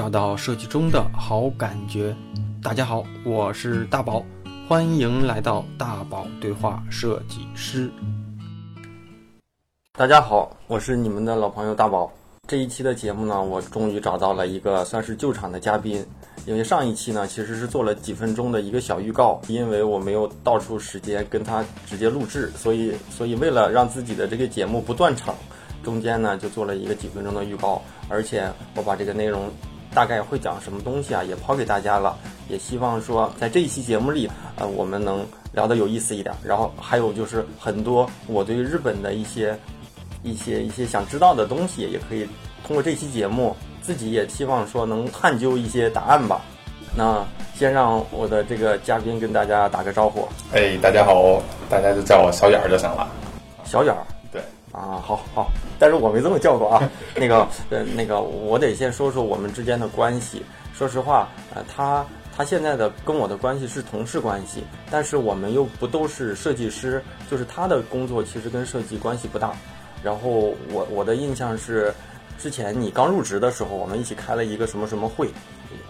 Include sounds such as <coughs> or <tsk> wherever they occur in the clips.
找到设计中的好感觉。大家好，我是大宝，欢迎来到大宝对话设计师。大家好，我是你们的老朋友大宝。这一期的节目呢，我终于找到了一个算是救场的嘉宾。因为上一期呢，其实是做了几分钟的一个小预告，因为我没有倒出时间跟他直接录制，所以所以为了让自己的这个节目不断场，中间呢就做了一个几分钟的预告，而且我把这个内容大概会讲什么东西啊，也抛给大家了，也希望说在这一期节目里，呃，我们能聊得有意思一点。然后还有就是很多我对日本的一些一些一些想知道的东西，也可以通过这期节目。自己也希望说能探究一些答案吧。那先让我的这个嘉宾跟大家打个招呼。哎，大家好，大家就叫我小眼儿就行了。小眼儿，对啊，好好，但是我没这么叫过啊。<laughs> 那个，呃，那个，我得先说说我们之间的关系。说实话，呃，他他现在的跟我的关系是同事关系，但是我们又不都是设计师，就是他的工作其实跟设计关系不大。然后我我的印象是。之前你刚入职的时候，我们一起开了一个什么什么会，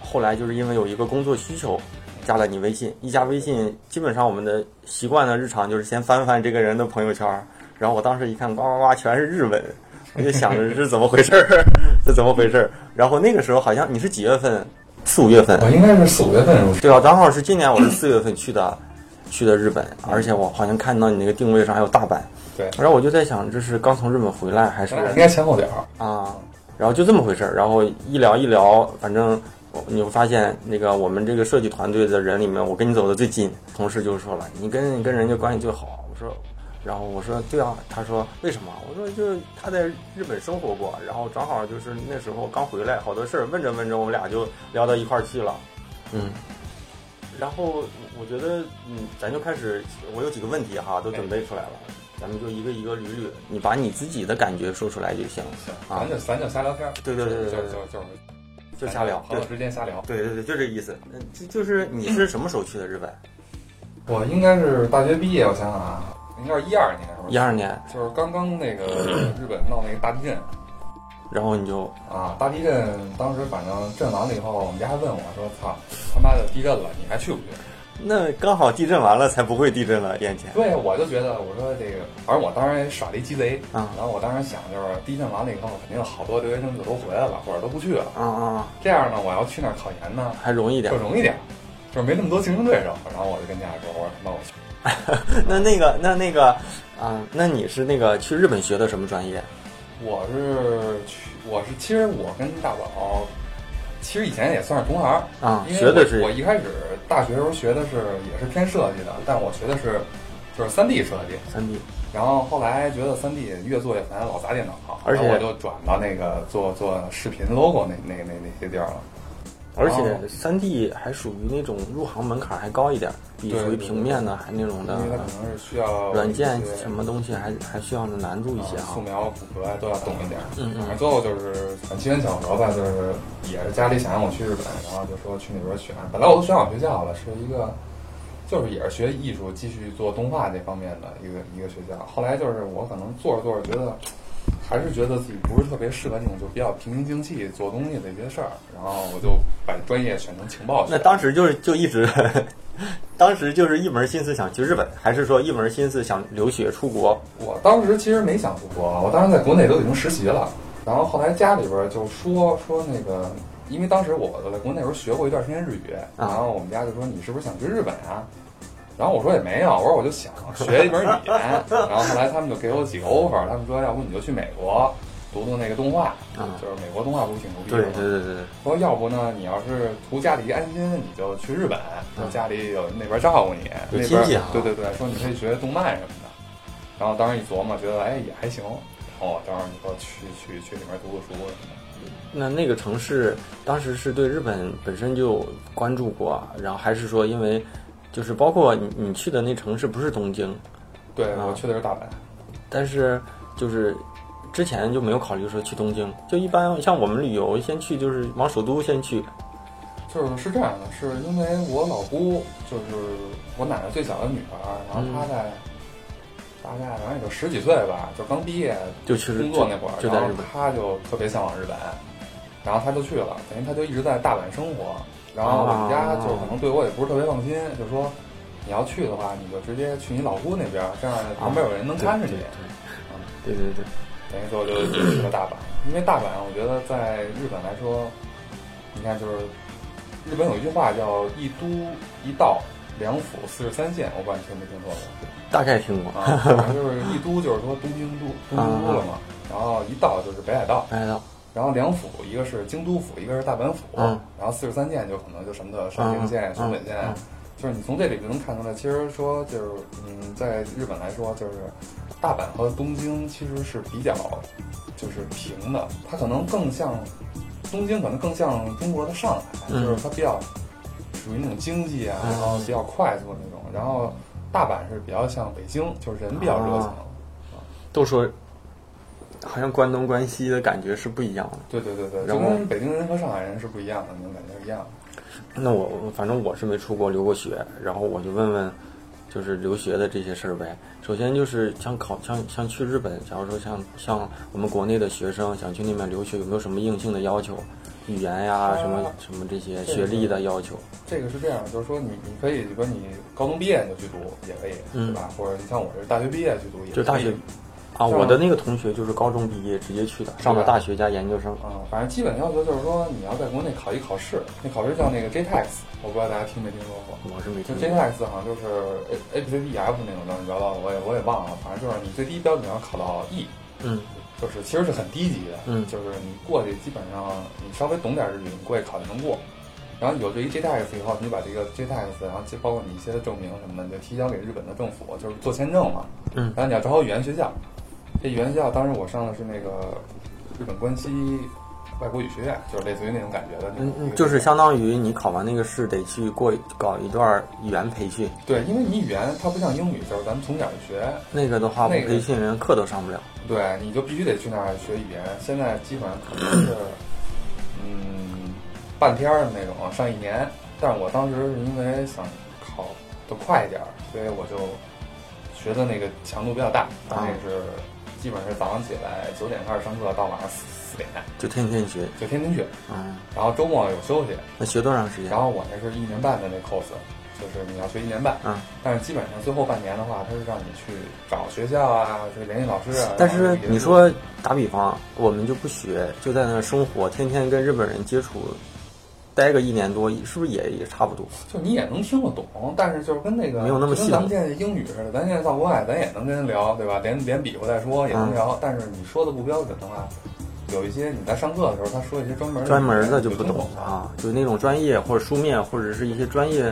后来就是因为有一个工作需求，加了你微信。一加微信，基本上我们的习惯的日常就是先翻翻这个人的朋友圈，然后我当时一看，呱呱呱，全是日文，我就想着是怎么回事儿，<laughs> 这怎么回事儿？然后那个时候好像你是几月份？四五月份？我应该是四五月份。对啊，刚好是今年我是四月份去的，去的日本，而且我好像看到你那个定位上还有大阪。对，然后我就在想，这是刚从日本回来还是？应该前后点儿啊。然后就这么回事儿，然后一聊一聊，反正你会发现，那个我们这个设计团队的人里面，我跟你走的最近。同事就说了，你跟你跟人家关系最好。我说，然后我说对啊。他说为什么？我说就他在日本生活过，然后正好就是那时候刚回来，好多事儿问着问着，我们俩就聊到一块儿去了。嗯。然后我觉得，嗯，咱就开始，我有几个问题哈，都准备出来了。咱们就一个一个捋捋，你把你自己的感觉说出来就行。行，咱就咱就瞎聊天。对对对对，就就就就瞎聊，好时间瞎聊。对对对，就这意思。嗯，就就是你是什么时候去的日本？我应该是大学毕业，我想想啊，应该是一二年，是吧？一二年，就是刚刚那个 <clears throat> 日本闹那个大地震，然后你就啊，大地震，当时反正震完了以后，我们家还问我说：“操，他妈的地震了，你还去不去？”那刚好地震完了，才不会地震了，眼前。对，我就觉得，我说这个，反正我当时也耍了一鸡贼啊。然后我当时想，就是地震完了以后，肯定好多留学生就都回来了，或者都不去了。啊啊！这样呢，我要去那儿考研呢，还容易点，就容易点，就是没那么多竞争对手。然后我就跟家里说，我说那我去。<laughs> 那那个，那那个，啊，那你是那个去日本学的什么专业？我是去，我是其实我跟大宝。其实以前也算是同行啊，学的是我一开始大学时候学的是也是偏设计的，但我学的是就是三 D 设计，三 D。然后后来觉得三 D 越做越烦，老砸电脑，而且我就转到那个做做视频 logo 那那那那些地儿了。而且三 D 还属于那种入行门槛还高一点，比属于平面的还那种的，因为它可能是需要软件什么东西还还需要难度一些啊素描、骨骼都要懂一点。嗯嗯。最后就是很机缘巧合吧，就是也是家里想让我去日本，然后就说去那边选。本来我都选好学校了，是一个就是也是学艺术，继续做动画这方面的一个一个学校。后来就是我可能做着做着觉得。还是觉得自己不是特别适合那种就比较平心静气做东西的一些事儿，然后我就把专业选成情报。那当时就是就一直，<laughs> 当时就是一门心思想去日本，还是说一门心思想留学出国？我当时其实没想出国，我当时在国内都已经实习了，然后后来家里边就说说那个，因为当时我在国内时候学过一段时间日语，然后我们家就说你是不是想去日本啊？然后我说也没有，我说我就想学一门语言。<laughs> 然后后来他们就给我几个 offer，他们说要不你就去美国读读那个动画，就是美国动画不是挺牛逼的吗？对对对对。说要不呢，你要是图家里一安心，你就去日本，说家里有那边照顾你，那边对对对，说你可以学动漫什么的。然后当时一琢磨，觉得哎也还行。哦，当时你说去去去里面读读书什么的。那那个城市当时是对日本本身就关注过，然后还是说因为？就是包括你你去的那城市不是东京，对我去的是大阪，但是就是之前就没有考虑说去东京，就一般像我们旅游先去就是往首都先去，就是是这样的，是因为我老姑就是我奶奶最小的女儿，然后她在大概反正也就十几岁吧，就刚毕业就去工作那会儿，就在日本，她就特别向往日本。然后她就去了，等于她就一直在大阪生活。然后我们家就可能对我也不是特别放心，就说你要去的话，你就直接去你老姑那边，这样旁边有人能看着你。对对对，等于说就去了大阪，因为大阪我觉得在日本来说，你看就是日本有一句话叫“一都一道两府四十三县”，我不知道你听没听说过？大概听过啊，就是一都就是说东京都东京都了嘛，然后一道就是北海道，北海道。然后两府，一个是京都府，一个是大阪府。嗯。然后四十三县就可能就什么的山形县、熊本县，就是你从这里就能看出来，其实说就是嗯，在日本来说，就是大阪和东京其实是比较就是平的，它可能更像东京，可能更像中国的上海，就是它比较属于那种经济啊，然后比较快速的那种。然后大阪是比较像北京，就是人比较热情。都说。好像关东关西的感觉是不一样的。对对对对，然后北京人和上海人是不一样的，那种感觉是一样的。那我反正我是没出国留过学，然后我就问问，就是留学的这些事儿呗。首先就是像考，像像去日本，假如说像像我们国内的学生想去那边留学，有没有什么硬性的要求？语言呀，什么什么这些学历的要求？这个是这样，就是说你你可以说你高中毕业就去读也可以，对吧？或者你像我这大学毕业去读也。就大学。啊，我的那个同学就是高中毕业直接去的，上的大学加研究生。啊，反正基本要求就是说，你要在国内考一考试，那考试叫那个 JTEX，我不知道大家听没听说过。我是没听。就 JTEX 好像就是 A A B C D F 那种乱七八糟的，我也我也忘了。反正就是你最低标准要考到 E，嗯，就是其实是很低级的，嗯，就是你过去基本上你稍微懂点日语，你过去考就能过。然后有这一 JTEX 以后，你把这个 JTEX，然后就包括你一些的证明什么的，就提交给日本的政府，就是做签证嘛。嗯。然后你要找好语言学校。这语言学校当时我上的是那个日本关西外国语学院，就是类似于那种感觉的。嗯嗯，就是相当于你考完那个试得去过搞一段语言培训。对，因为你语言它不像英语，就是咱们从小就学。那个的话，不培训连课都上不了。对，你就必须得去那儿学语言。现在基本上可能是嗯半天的那种，上一年。但是我当时是因为想考的快一点，所以我就学的那个强度比较大，那是。基本是早上起来九点开始上课，到晚上四四点，就天天学，就天天学。嗯，然后周末有休息。那学多长时间？然后我那是一年半的那 course，就是你要学一年半。嗯，但是基本上最后半年的话，他是让你去找学校啊，去联系老师啊。但是你说打比方，我们就不学，就在那生活，天天跟日本人接触。待个一年多，是不是也也差不多？就你也能听得懂，但是就是跟那个没有那么细。咱们现在英语似的，咱现在到国外，咱也能跟人聊，对吧？连连比划再说也能聊。但是你说的不标准的话，有一些你在上课的时候，他说一些专门专门的就不懂啊，就那种专业或者书面或者是一些专业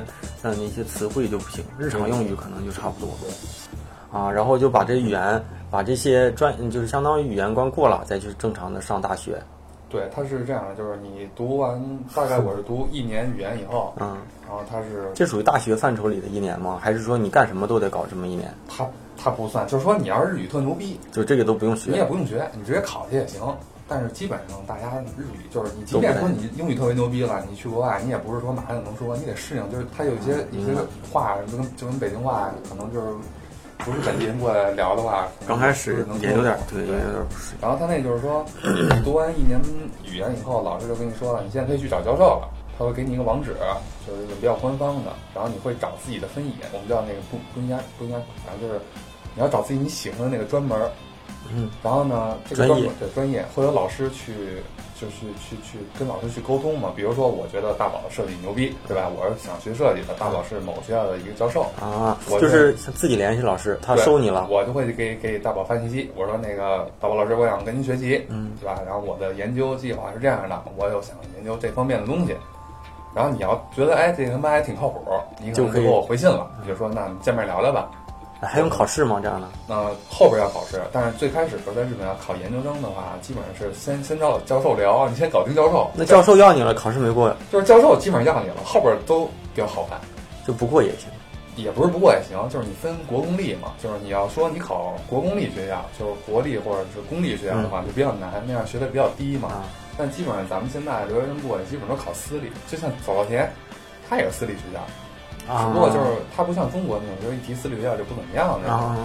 的那些词汇就不行，日常用语可能就差不多。啊，然后就把这语言，把这些专就是相当于语言关过了，再去正常的上大学。对，他是这样的，就是你读完，大概我是读一年语言以后，嗯，然后他是这属于大学范畴里的一年吗？还是说你干什么都得搞这么一年？他他不算，就是说你要是日语特牛逼，就这个都不用学，你也不用学，你直接考去也行。但是基本上大家日语就是你，即便说你英语特别牛逼了，你去国外，你也不是说马上就能说，你得适应，就是它有一些一些话，就跟就跟北京话可能就是。不是本地人过来聊的话，刚开始也有点对，也有点不适应。然后他那就是说，<clears throat> 读完一年语言以后，老师就跟你说了，你现在可以去找教授了。他会给你一个网址，就是比较官方的。然后你会找自己的分野，我们叫那个不不应该不应该，反正就是你要找自己你喜欢的那个专门。嗯。然后呢，这个专业对专业会有老师去。就是去去跟老师去沟通嘛，比如说我觉得大宝设计牛逼，对吧？我是想学设计的，大宝是某学校的一个教授啊，我就是自己联系老师，他收你了，我就会给给大宝发信息，我说那个大宝老师，我想跟您学习，嗯，对吧？然后我的研究计划是这样的，我又想研究这方面的东西，然后你要觉得哎，这他妈还挺靠谱，你就可以给我回信了，你就说那见面聊聊吧。还用考试吗？这样的？那后边要考试，但是最开始时候在日本要考研究生的话，基本上是先先找教授聊，你先搞定教授。那教授要你了，考试没过，就是教授基本上要你了，后边都比较好办，就不过也行。也不是不过也行，就是你分国公立嘛，就是你要说你考国公立学校，就是国立或者是公立学校的话，就比较难，那样学的比较低嘛。但基本上咱们现在留学生过去，基本都考私立，就像早稻田，它也是私立学校。只不过就是它不像中国那种，就是一提私立学校就不怎么样那种。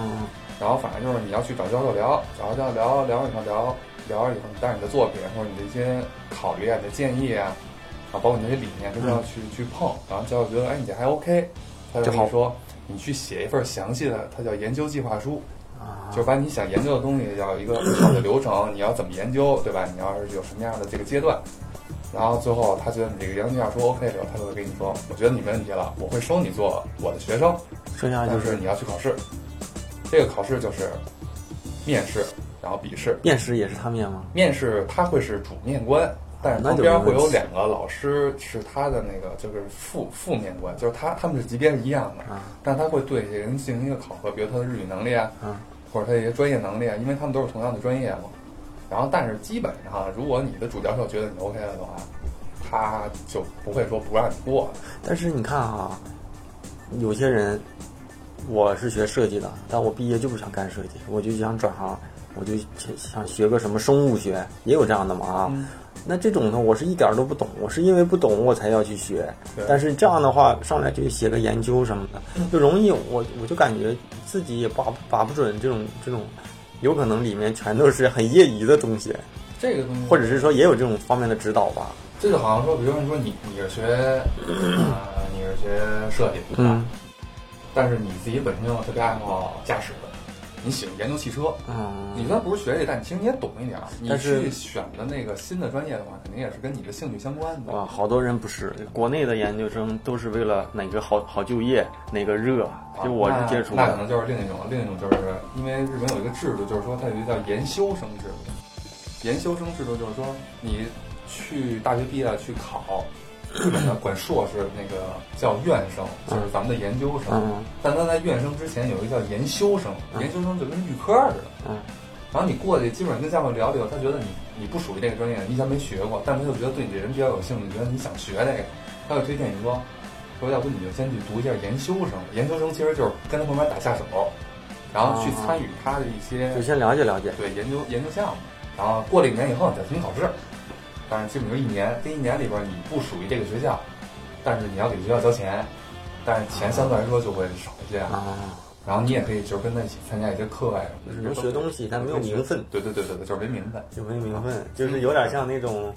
然后反正就是你要去找教授聊，找教授聊聊完以后聊，聊了以后，你带着你的作品或者你的一些考虑啊、你的建议啊，啊，包括你那些理念，都是要去、去碰。然后教授觉得，哎，你这还 OK，他就跟你说，你去写一份详细的，它叫研究计划书，就是把你想研究的东西要有一个好的流程，你要怎么研究，对吧？你要是有什么样的这个阶段，然后最后他觉得你这个研究计划书 OK 之后，他就会跟你说，我觉得你没问题了，我会收你做我的学生，剩下就是你要去考试，这个考试就是面试。然后笔试，面试也是他面吗？面试他会是主面官，但是旁边会有两个老师是他的那个就是副副面官，就是他他们是级别是一样的，但他会对人进行一个考核，比如他的日语能力啊，或者他一些专业能力啊，因为他们都是同样的专业嘛。然后但是基本上，如果你的主教授觉得你 OK 了的话，他就不会说不让你过。但是你看啊，有些人，我是学设计的，但我毕业就不想干设计，我就想转行。我就想学个什么生物学，也有这样的嘛啊？那这种呢，我是一点都不懂，我是因为不懂我才要去学。但是这样的话，上来就写个研究什么的，就容易我我就感觉自己也把把不准这种这种，有可能里面全都是很业余的东西。这个东西，或者是说也有这种方面的指导吧。这个好像说，比如说你说你你是学啊，<clears throat> 你是学设计，嗯，但是你自己本身又特别爱好驾驶。你喜欢研究汽车，嗯，你虽然不是学这，但其实你也懂一点。你去选的那个新的专业的话，肯定也是跟你的兴趣相关的。哇，好多人不是国内的研究生都是为了哪个好好就业，哪个热。就我是接触，那可能就是另一种，另一种就是因为日本有一个制度，就是说它有一个叫研修生制度。研修生制度就是说，你去大学毕业去考。日本的管硕士那个叫院生，就是咱们的研究生。但他在院生之前有一个叫研修生，研修生就跟预科似的。嗯，然后你过去，基本上跟教授聊聊，他觉得你你不属于这个专业，你以前没学过，但他就觉得对你这人比较有兴趣，觉得你想学这个，他就推荐你说，说要不你就先去读一下研修生。研究生其实就是跟他旁边打下手，然后去参与他的一些，就先了解了解，对研究研究项目，然后过了一年以后再重新考试。但是基本就一年，这一年里边你不属于这个学校，但是你要给学校交钱，但是钱相对来说就会少一些啊。然后你也可以就是跟他一起参加一些课外能学东西，但没有名分。对对对对对，就是没名分，就没名分，就是有点像那种，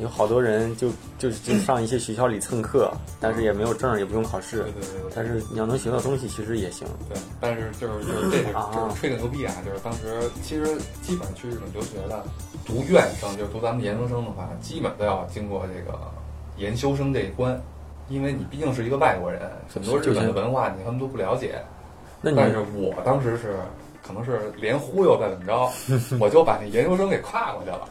有好多人就就就上一些学校里蹭课，但是也没有证，也不用考试。对对对。但是你要能学到东西，其实也行。对，但是就是就是这个就是吹个牛逼啊，就是当时其实基本去日本留学的。读院生就是读咱们研究生的话，基本都要经过这个研修生这一关，因为你毕竟是一个外国人，很多日本的文化你他们都不了解。那但是我当时是可能是连忽悠再怎么着，<laughs> 我就把那研究生给跨过去了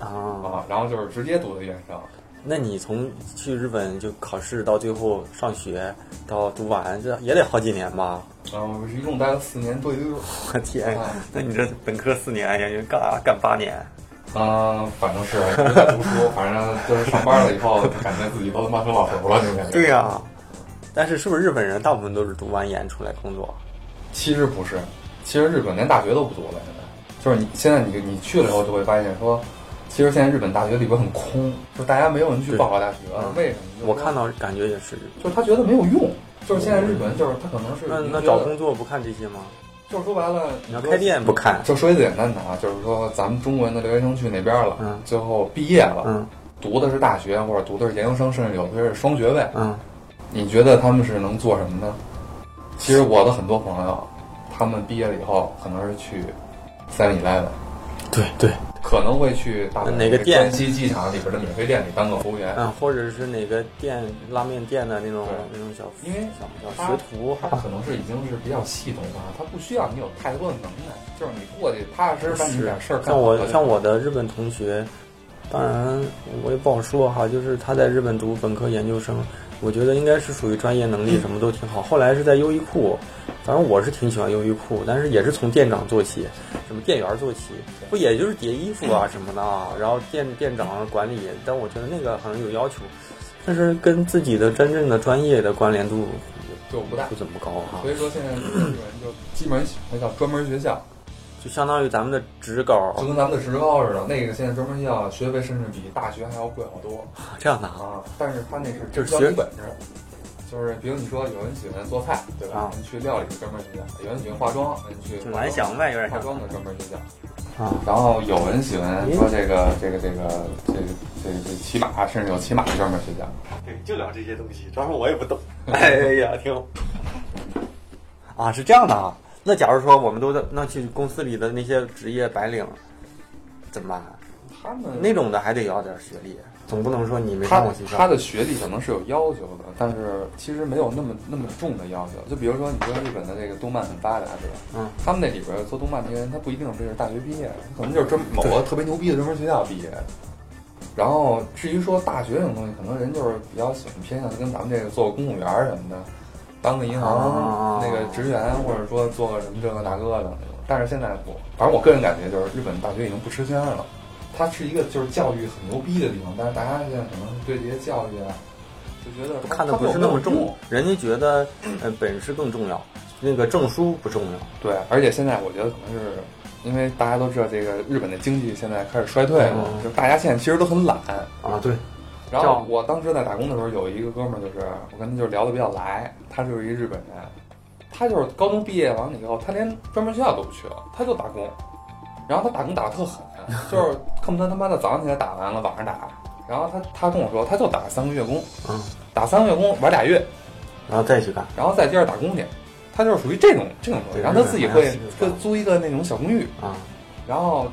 啊，然后就是直接读的院生。那你从去日本就考试到最后上学到读完，这也得好几年吧？啊，我一共待了四年多。我天！那你这本科四年，研究干干八年？啊，反正是在读书，反正就是上班了以后，感觉自己都他妈成老头了，就感觉。对呀，但是是不是日本人大部分都是读完研出来工作？其实不是，其实日本连大学都不读了。现在就是你现在你你去了以后，就会发现说，其实现在日本大学里边很空，就大家没有人去报考大学。为什么？我看到感觉也是，就是他觉得没有用。就是现在日本，就是他可能是那那找工作不看这些吗？就是说白了，你要开店不看。就说一个简单的啊，就是说咱们中国人的留学生去那边了，嗯，最后毕业了，嗯，读的是大学或者读的是研究生，甚至有的是双学位，嗯，你觉得他们是能做什么呢？其实我的很多朋友，他们毕业了以后，可能是去三里来的，对对。可能会去哪个店？关西机场里边的免费店里当个服务员，嗯，或者是哪个店拉面店的那种那种小，因为小学徒，他可能是已经是比较系统化，他不需要你有太多的能耐，就是你过去踏踏实实干你点事儿。像我像我的日本同学，当然我也不好说哈，就是他在日本读本科研究生，我觉得应该是属于专业能力什么都挺好。后来是在优衣库。反正我是挺喜欢优衣库，但是也是从店长做起，什么店员做起，不也就是叠衣服啊什么的啊，然后店店长管理。但我觉得那个好像有要求，但是跟自己的真正的专业的关联度就不大，不怎么高哈。所以说现在日本人就基本上那叫专门学校，就相当于咱们的职高，就跟咱们的职高似的。那个现在专门学校学费甚至比大学还要贵好多。<laughs> 这样的啊，但是他那是就是学本事。就是，比如你说有人喜欢做菜，对吧？你去料理的专门学校；有人喜欢化妆，你去蓝翔呗，有点化妆的专门学校。啊。然后有人喜欢说这个这个这个这个这个这骑马，甚至有骑马的专门学校。对，就聊这些东西，主要是我也不懂。<laughs> 哎呀，挺好。啊，是这样的啊。那假如说我们都在那去公司里的那些职业白领，怎么办？他们那种的还得要点学历，总不能说你没上过学校。他的学历可能是有要求的，但是其实没有那么那么重的要求。就比如说，你说日本的这个动漫很发达，对吧？嗯。他们那里边做动漫那些人，他不一定非是大学毕业，可能就是专某个特别牛逼的专门学校毕业。然后至于说大学这种东西，可能人就是比较喜欢偏向跟咱们这个做个公务员什么的，当个银行那个职员，或者说做个什么这个那个的。但是现在我，反正我个人感觉就是日本大学已经不吃香了。它是一个就是教育很牛逼的地方，但是大家现在可能对这些教育啊，就觉得看的不是那么重，人家觉得呃本事更重要，那个证书不重要。对，而且现在我觉得可能是因为大家都知道这个日本的经济现在开始衰退了，就大家现在其实都很懒啊。对。然后我当时在打工的时候，有一个哥们儿，就是我跟他就聊的比较来，他就是一日本人，他就是高中毕业完了以后，他连专门学校都不去了，他就打工，然后他打工打的特狠。就是 <laughs> 恨不得他妈的早上起来打完了，晚上打。然后他他跟我说，他就打三个月工，嗯，打三个月工玩俩月，然后再去干，然后再接着打工去。他就是属于这种这种东西。然后他自己会会租一个那种小公寓啊，然后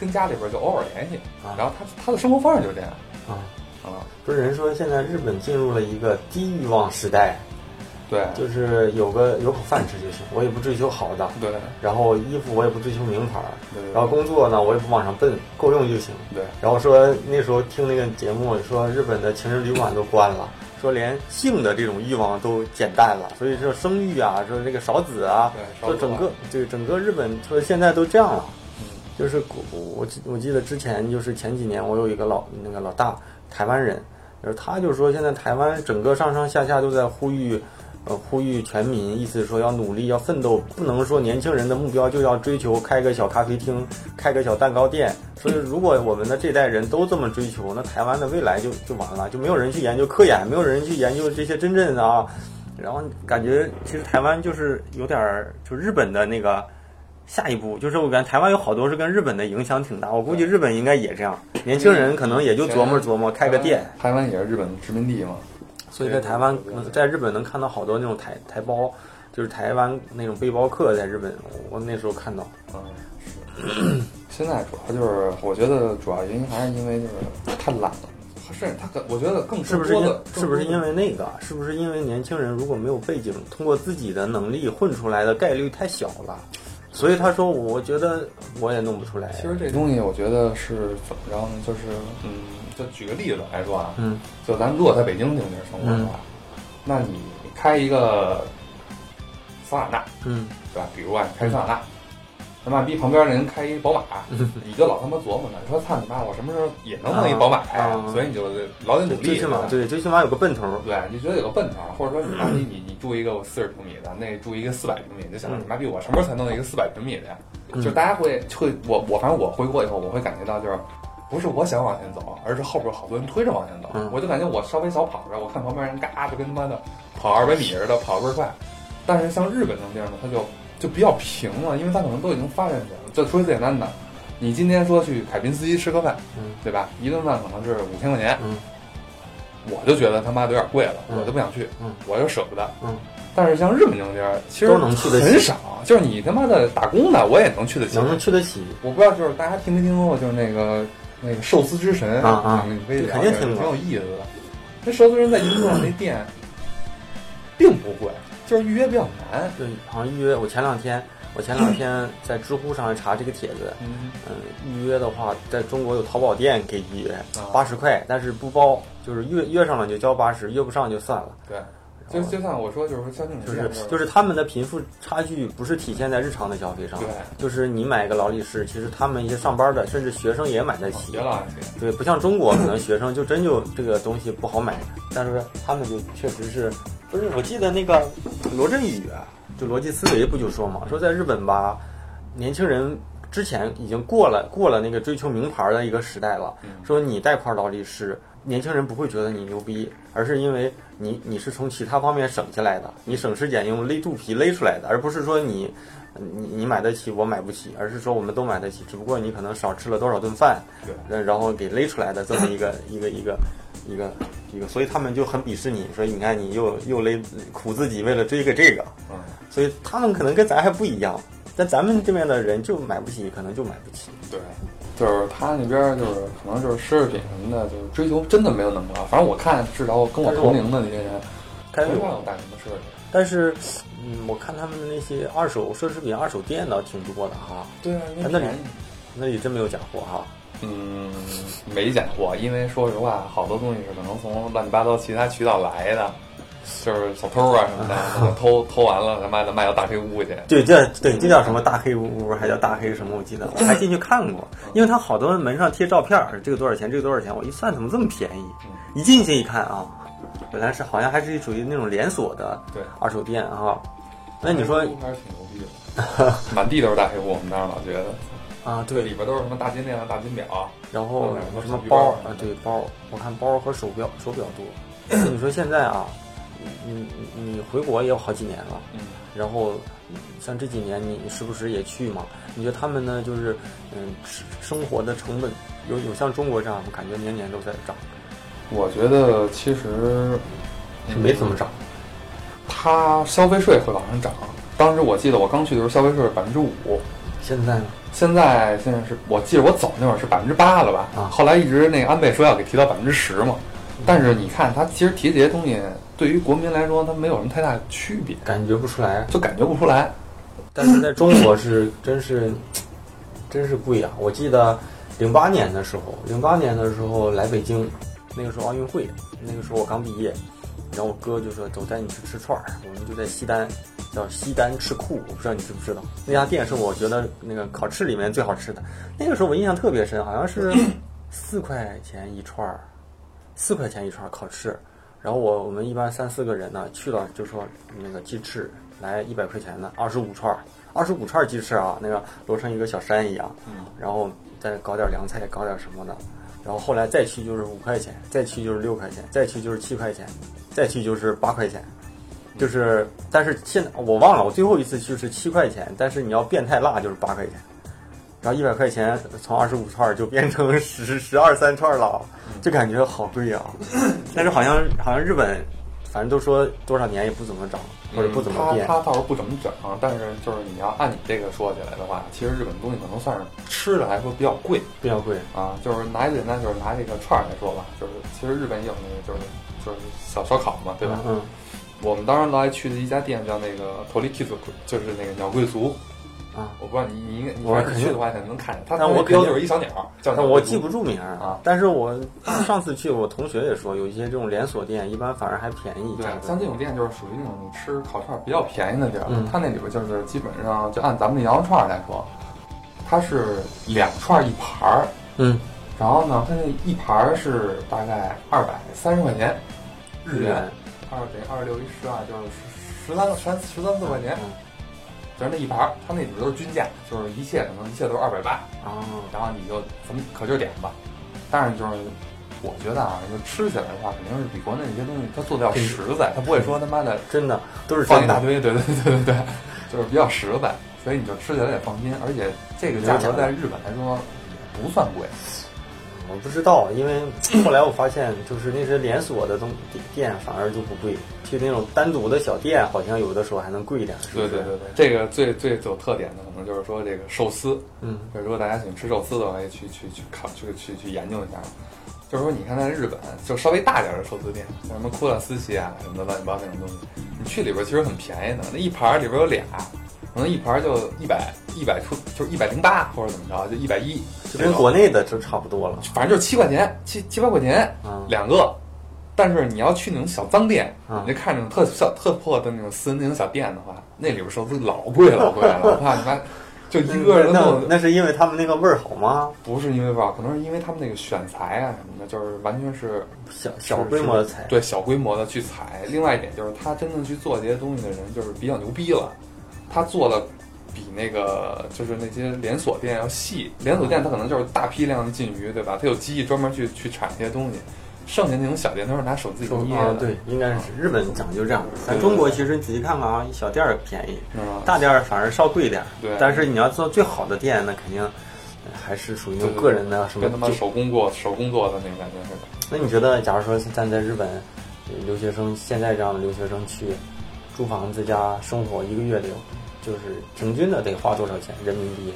跟家里边就偶尔联系啊。然后他他的生活方式就是这样啊啊。不是人说现在日本进入了一个低欲望时代。对，就是有个有口饭吃就行，我也不追求好的。对，然后衣服我也不追求名牌。对，然后工作呢，我也不往上奔，够用就行。对，然后说那时候听那个节目说，日本的情人旅馆都关了，说连性的这种欲望都减淡了，所以说生育啊，说这个少子啊，说整个这个整个日本说现在都这样了。嗯，就是我我记得之前就是前几年我有一个老那个老大台湾人，就是他就说现在台湾整个上上下下都在呼吁。呃，呼吁全民，意思是说要努力，要奋斗，不能说年轻人的目标就要追求开个小咖啡厅，开个小蛋糕店。所以，如果我们的这代人都这么追求，那台湾的未来就就完了，就没有人去研究科研，没有人去研究这些真正的啊。然后感觉其实台湾就是有点儿，就日本的那个下一步，就是我感觉台湾有好多是跟日本的影响挺大。我估计日本应该也这样，年轻人可能也就琢磨琢磨开个店。台湾也是日本的殖民地嘛。所以在台湾，在日本能看到好多那种台台胞，就是台湾那种背包客，在日本，我那时候看到。嗯，是。<clears throat> 现在主要就是，我觉得主要原因还是因为就是太懒了，甚至他可我觉得更是不是因是不是因为那个？是不是因为年轻人如果没有背景，通过自己的能力混出来的概率太小了？所以他说，我觉得我也弄不出来。其实这东西，我觉得是怎么着呢？就是嗯。就举个例子来说啊，嗯，就咱如果在北京这种地儿生活的话，那你开一个桑塔纳，嗯，对吧？比如啊，开桑塔纳，他妈逼旁边的人开一宝马，你就老他妈琢磨呢，说操你妈，我什么时候也能弄一宝马开？所以你就老得努力，最起码对，最起码有个奔头，对，你觉得有个奔头，或者说你妈逼你你住一个四十平米的，那住一个四百平米，你就想你妈逼我什么时候才弄一个四百平米的呀？就大家会会我我反正我回国以后，我会感觉到就是。不是我想往前走，而是后边好多人推着往前走。我就感觉我稍微小跑着，我看旁边人嘎就跟他妈的跑二百米似的，跑倍儿快。但是像日本这种地儿呢，他就就比较平了，因为他可能都已经发展起来了。就说最简单的，你今天说去凯宾斯基吃个饭，对吧？一顿饭可能是五千块钱，我就觉得他妈的有点贵了，我就不想去，我就舍不得。但是像日本这种地儿，其实能去得很少，就是你他妈的打工的，我也能去得起，能去得起。我不知道，就是大家听没听说过，就是那个。那个寿司之神啊啊，你肯定挺挺有意思的。那寿司之神在银座那店 <clears throat> 并不贵，就是预约比较难。对，好像预约。我前两天，我前两天在知乎上查这个帖子，嗯嗯，预约的话，在中国有淘宝店可以预约，八十块，但是不包，就是约约上了就交八十，约不上就算了。对。就就像我说，就是说就是就是他们的贫富差距不是体现在日常的消费上，对，就是你买个劳力士，其实他们一些上班的，甚至学生也买得起，对，不像中国，可能学生就真就这个东西不好买，但是他们就确实是，不是？我记得那个罗振宇，就逻辑思维不就说嘛，说在日本吧，年轻人之前已经过了过了那个追求名牌的一个时代了，说你带块劳力士。年轻人不会觉得你牛逼，而是因为你你是从其他方面省下来的，你省吃俭用勒肚皮勒出来的，而不是说你你你买得起，我买不起，而是说我们都买得起，只不过你可能少吃了多少顿饭，对，然后给勒出来的这么一个 <laughs> 一个一个一个一个，所以他们就很鄙视你，说你看你又又勒苦自己为了追个这个，嗯，所以他们可能跟咱还不一样，但咱们这边的人就买不起，可能就买不起，对。就是他那边就是可能就是奢侈品什么的，就是追求真的没有那么高。反正我看至少跟我同龄的那些人，开不有带什么奢侈品。但是，嗯，我看他们的那些二手奢侈品二手店倒挺多的哈。对啊，那里那里真没有假货哈。嗯，没假货，因为说实话，好多东西是可能从乱七八糟其他渠道来的。就是小偷啊什么的，<laughs> 偷偷完了，他妈的卖到大黑屋去。对，这对这叫什么大黑屋，还叫大黑什么？我记得我还进去看过，<laughs> 因为它好多门上贴照片，这个多少钱，这个多少钱，我一算怎么这么便宜？一进去一看啊，本来是好像还是属于那种连锁的对二手店啊。那你说还是挺牛逼的，满地都是大黑屋，我们那儿老觉得啊，对，里边都是什么大金链子、大金表，然后什么包啊，对包，我看包和手表手表多。你说现在啊？你你你回国也有好几年了，嗯，然后像这几年你时不时也去嘛？你觉得他们呢，就是嗯，生活的成本有有像中国这样，感觉年年都在涨？我觉得其实是没怎么涨，它消费税会往上涨。当时我记得我刚去的时候，消费税是百分之五，现在呢？现在现在是我记得我走那会儿是百分之八了吧？啊，后来一直那个安倍说要给提到百分之十嘛。但是你看，他其实提这些东西，对于国民来说，它没有什么太大的区别，感觉不出来，就感觉不出来。但是在中国是真是，真是贵啊！我记得零八年的时候，零八年的时候来北京，那个时候奥运会，那个时候我刚毕业，然后我哥就说走，带你去吃串儿，我们就在西单，叫西单吃库，我不知道你知不知道，那家店是我觉得那个烤翅里面最好吃的。那个时候我印象特别深，好像是 <coughs> 四块钱一串儿。四块钱一串烤翅，然后我我们一般三四个人呢去了就说那个鸡翅来一百块钱的二十五串，二十五串鸡翅啊，那个摞成一个小山一样，嗯，然后再搞点凉菜，搞点什么的，然后后来再去就是五块钱，再去就是六块钱，再去就是七块钱，再去就是八块钱，就是但是现在我忘了我最后一次去是七块钱，但是你要变态辣就是八块钱。然后一百块钱从二十五串就变成十十二三串了，就感觉好贵啊！<laughs> 但是好像好像日本，反正都说多少年也不怎么涨，或者不怎么变。它它倒是不怎么涨，但是就是你要按你这个说起来的话，其实日本东西可能算是吃的来说比较贵，比较贵啊。就是拿简单就是拿这个串来说吧，就是其实日本也有那个就是就是小烧烤嘛，对吧？嗯。我们当时来去的一家店叫那个 t o l i k i z u 就是那个鸟贵族。啊，我不知道你你应该你我去的话可能能看见，他但我标就是一小鸟，叫我记不住名啊。但是我上次去，我同学也说，有一些这种连锁店，一般反而还便宜。对，像这种店就是属于那种你吃烤串比较便宜的地儿。嗯。它那里边就是基本上就按咱们的羊肉串来说，它是两串一盘儿。嗯。然后呢，它那一盘儿是大概二百三十块钱日元，二等于二十六一十二，就是十三三十三四块钱。就是那一盘儿，它那里边都是均价，就是一切可能一切都是二百八啊。然后你就咱们可劲儿点吧。但是就是我觉得啊，就吃起来的话，肯定是比国内那些东西它做的要实在，它不会说他妈的真的都是放一大堆，对对对对对，就是比较实在，所以你就吃起来也放心。而且这个价格在日本来说也不算贵。我不知道，因为后来我发现，就是那些连锁的东店反而就不贵，去那种单独的小店，好像有的时候还能贵一点。对对对对，这个最最有特点的可能就是说这个寿司，嗯，就如果大家喜欢吃寿司的话，可以去去去考去去去研究一下。就是说，你看在日本，就稍微大点的寿司店，像什么库拉斯西啊什么的乱七八糟那种东西，你去里边其实很便宜的，那一盘里边有俩。可能一盘就一百一百出，就是一百零八或者怎么着，就一百一，就跟国内的就差不多了。反正就是七块钱，七七八块钱两个。但是你要去那种小脏店，你就看那种特小特破的那种私人那种小店的话，那里边寿司老贵老贵了。我怕你 <laughs> 妈就一个人那那是因为他们那个味儿好吗？不是因为味儿，可能是因为他们那个选材啊什么的，就是完全是小小规模的采，对小规模的去采。另外一点就是他真正去做这些东西的人，就是比较牛逼了。他做的比那个就是那些连锁店要细，连锁店它可能就是大批量的进鱼，对吧？它有机器专门去去产这些东西，剩下那种小店都是拿手自己捏的。对，应该是日本讲究这样。咱中国其实你仔细看看啊，小店儿便宜，大店儿反而稍贵点。对。但是你要做最好的店，那肯定还是属于个人的什么。跟他妈手工做手工做的那种感觉似的。那你觉得，假如说站在日本留学生，现在这样的留学生去租房子加生活，一个月得就是平均的得花多少钱人民币？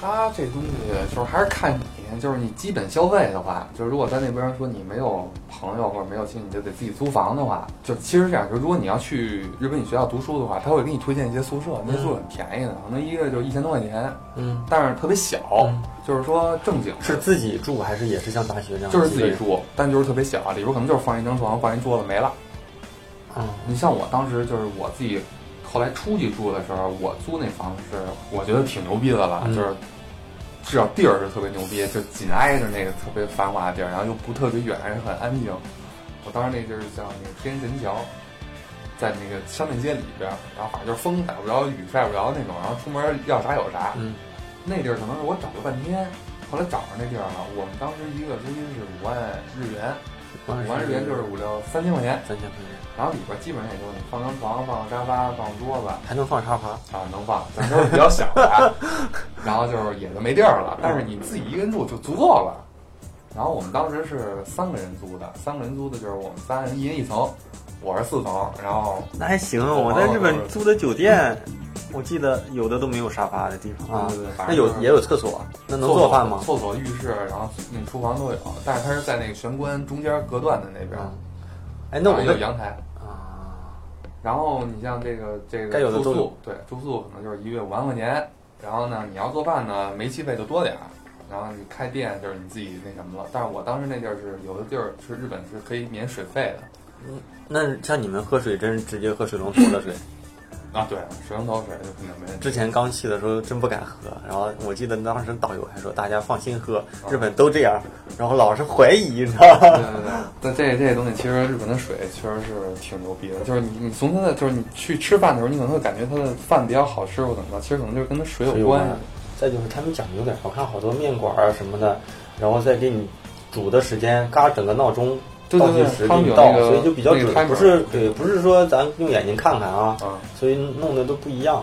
他这东西就是还是看你，就是你基本消费的话，就是如果在那边说你没有朋友或者没有亲戚，你就得自己租房的话，就其实这样，就如果你要去日本语学校读书的话，他会给你推荐一些宿舍，那些宿舍很便宜的，可能一个月就一千多块钱，嗯，但是特别小，就是说正经是自己住还是也是像大学这样？就是自己住，但就是特别小，里边可能就是放一张床，放一桌子没了。嗯，你像我当时就是我自己后来出去住的时候，我租那房子是我觉得挺牛逼的了，就是。至少地儿是特别牛逼，就紧挨着那个特别繁华的地儿，然后又不特别远，还是很安静。我当时那地儿叫那个天神桥，在那个商店街里边，然后反正就是风打不着，雨晒不着那种，然后出门要啥有啥。嗯，那地儿可能是我找了半天，后来找着那地儿了。我们当时一个租金是五万日元，五万日元就是五六三千块钱，三千块钱。然后里边基本上也就是你放张床，放个沙发，放桌子，还能放沙发啊，能放，但都是比较小的。<laughs> 然后就是也就没地儿了，但是你自己一个人住就足够了。然后我们当时是三个人租的，三个人租的就是我们三人一人一层，我是四层，然后那还行。我在日本租的酒店，我记得有的都没有沙发的地方啊，对对，那有也有厕所，那能做饭吗？厕所、浴室，然后那厨房都有，但是它是在那个玄关中间隔断的那边。哎，那我有阳台啊。然后你像这个这个住宿，对住宿可能就是一月五万块钱。然后呢，你要做饭呢，煤气费就多点儿。然后你开店就是你自己那什么了。但是我当时那地儿是有的地儿是日本是可以免水费的。嗯，那像你们喝水真是直接喝水龙头的水。啊，对，水龙头水就肯定没问题。之前刚去的时候真不敢喝，然后我记得当时导游还说大家放心喝，日本都这样，然后老是怀疑，你知道吗？对对对，那这这些东西其实日本的水确实是挺牛逼的，就是你你从它的就是你去吃饭的时候，你可能会感觉它的饭比较好吃或怎么着，其实可能就是跟它水有关。再就是他们讲究点，我看好多面馆啊什么的，然后再给你煮的时间，嘎整个闹钟。倒计时给你倒，所以就比较准，不是对，不是说咱用眼睛看看啊，所以弄的都不一样。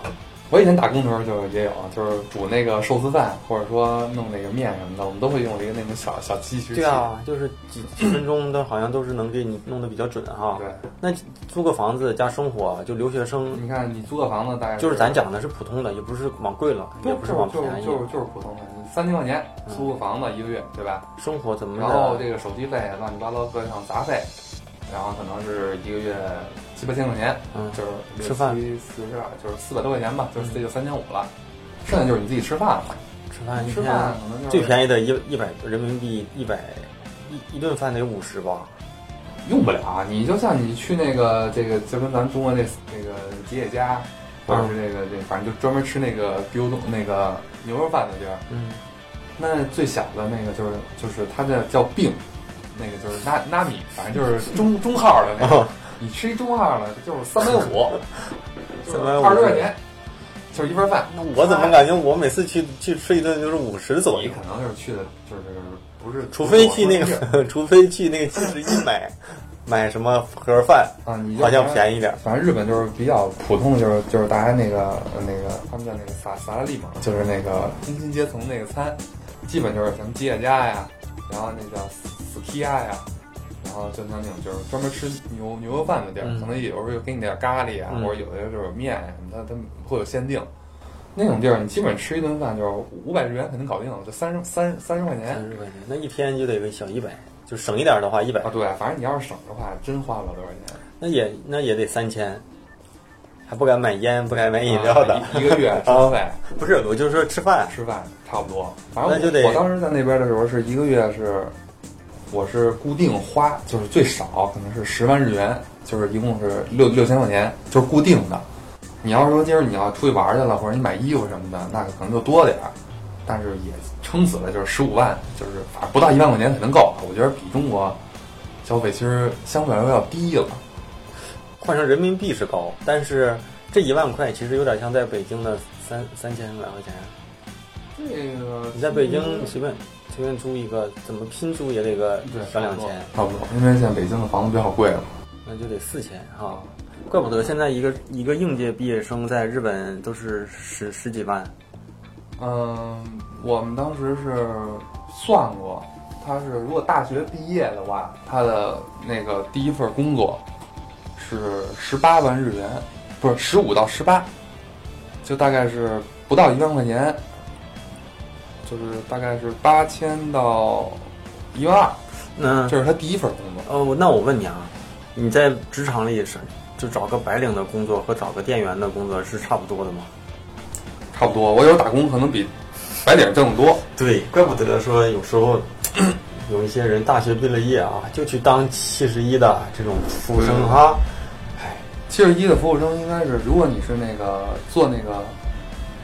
我以前打工的时候就也有，就是煮那个寿司饭，或者说弄那个面什么的，我们都会用一个那种小小机器。对啊，就是几几分钟都好像都是能给你弄得比较准哈。对，那租个房子加生活，就留学生，你看你租个房子大概就是咱讲的是普通的，也不是往贵了，也不是往便宜，就是就是普通的。三千块钱租个房子一个月，对吧？生活怎么？然后这个手机费乱七八糟各项杂费，然后可能是一个月七八千块钱，嗯，就是吃饭四十二，就是四百多块钱吧，就是这就三千五了。剩下就是你自己吃饭了，吃饭吃饭可能最便宜的一一百人民币一百一一顿饭得五十吧？用不了，你就像你去那个这个就跟咱中国那那个吉野家。或者是那个这，反正就专门吃那个牛肉那个牛肉饭的地儿。嗯，那最小的那个就是就是它的叫病，那个就是纳纳米，反正就是中中号的那个。你吃一中号的，就是三百五，三百五二十多块钱，就是一份饭。那我怎么感觉我每次去去吃一顿就是五十左右？你可能就是去的就是不是？<laughs> 除非去那个，除非去那个七十一买。买什么盒饭啊？你好像便宜点。反正日本就是比较普通的，就是就是大家那个那个他们叫那个萨萨拉利嘛，就是那个工薪阶层那个餐，基本就是什么吉野家呀，然后那叫斯基亚呀，然后就像那种就是专门吃牛牛肉饭的地儿，可能有时候又给你点咖喱啊，或者有的就是面什么的，它会有限定。那种地儿你基本吃一顿饭就是五百日元肯定搞定了，就三十三三十块钱。三十块钱，那一天就得个小一百。就省一点的话，一百啊，对，反正你要是省的话，真花不了多少钱。那也那也得三千，还不敢买烟，不敢买饮料的。一个月消费 <laughs> 不是，我就是说吃饭，吃饭差不多。反正那就得。我当时在那边的时候是一个月是，我是固定花，就是最少可能是十万日元，就是一共是六六千块钱，就是固定的。你要是说今儿你要出去玩去了，或者你买衣服什么的，那可能就多点儿。但是也撑死了，就是十五万，就是反正不到一万块钱肯定够了。我觉得比中国消费其实相对来说要低了。换成人民币是高，但是这一万块其实有点像在北京的三三千来块钱。这个你在北京随便随便租一个，怎么拼租也得个小两千，差不多。因为现在北京的房子比较贵了，那就得四千哈。怪不得现在一个一个应届毕业生在日本都是十十几万。嗯，我们当时是算过，他是如果大学毕业的话，他的那个第一份工作是十八万日元，不是十五到十八，就大概是不到一万块钱，就是大概是八千到一万二。嗯，这是他第一份工作。哦，那我问你啊，你在职场里是就找个白领的工作和找个店员的工作是差不多的吗？差不多，我有打工可能比白领挣得多。对，怪不得说有时候有一些人大学毕了业啊，就去当七十一的这种服务生哈。哎，七十一的服务生应该是，如果你是那个做那个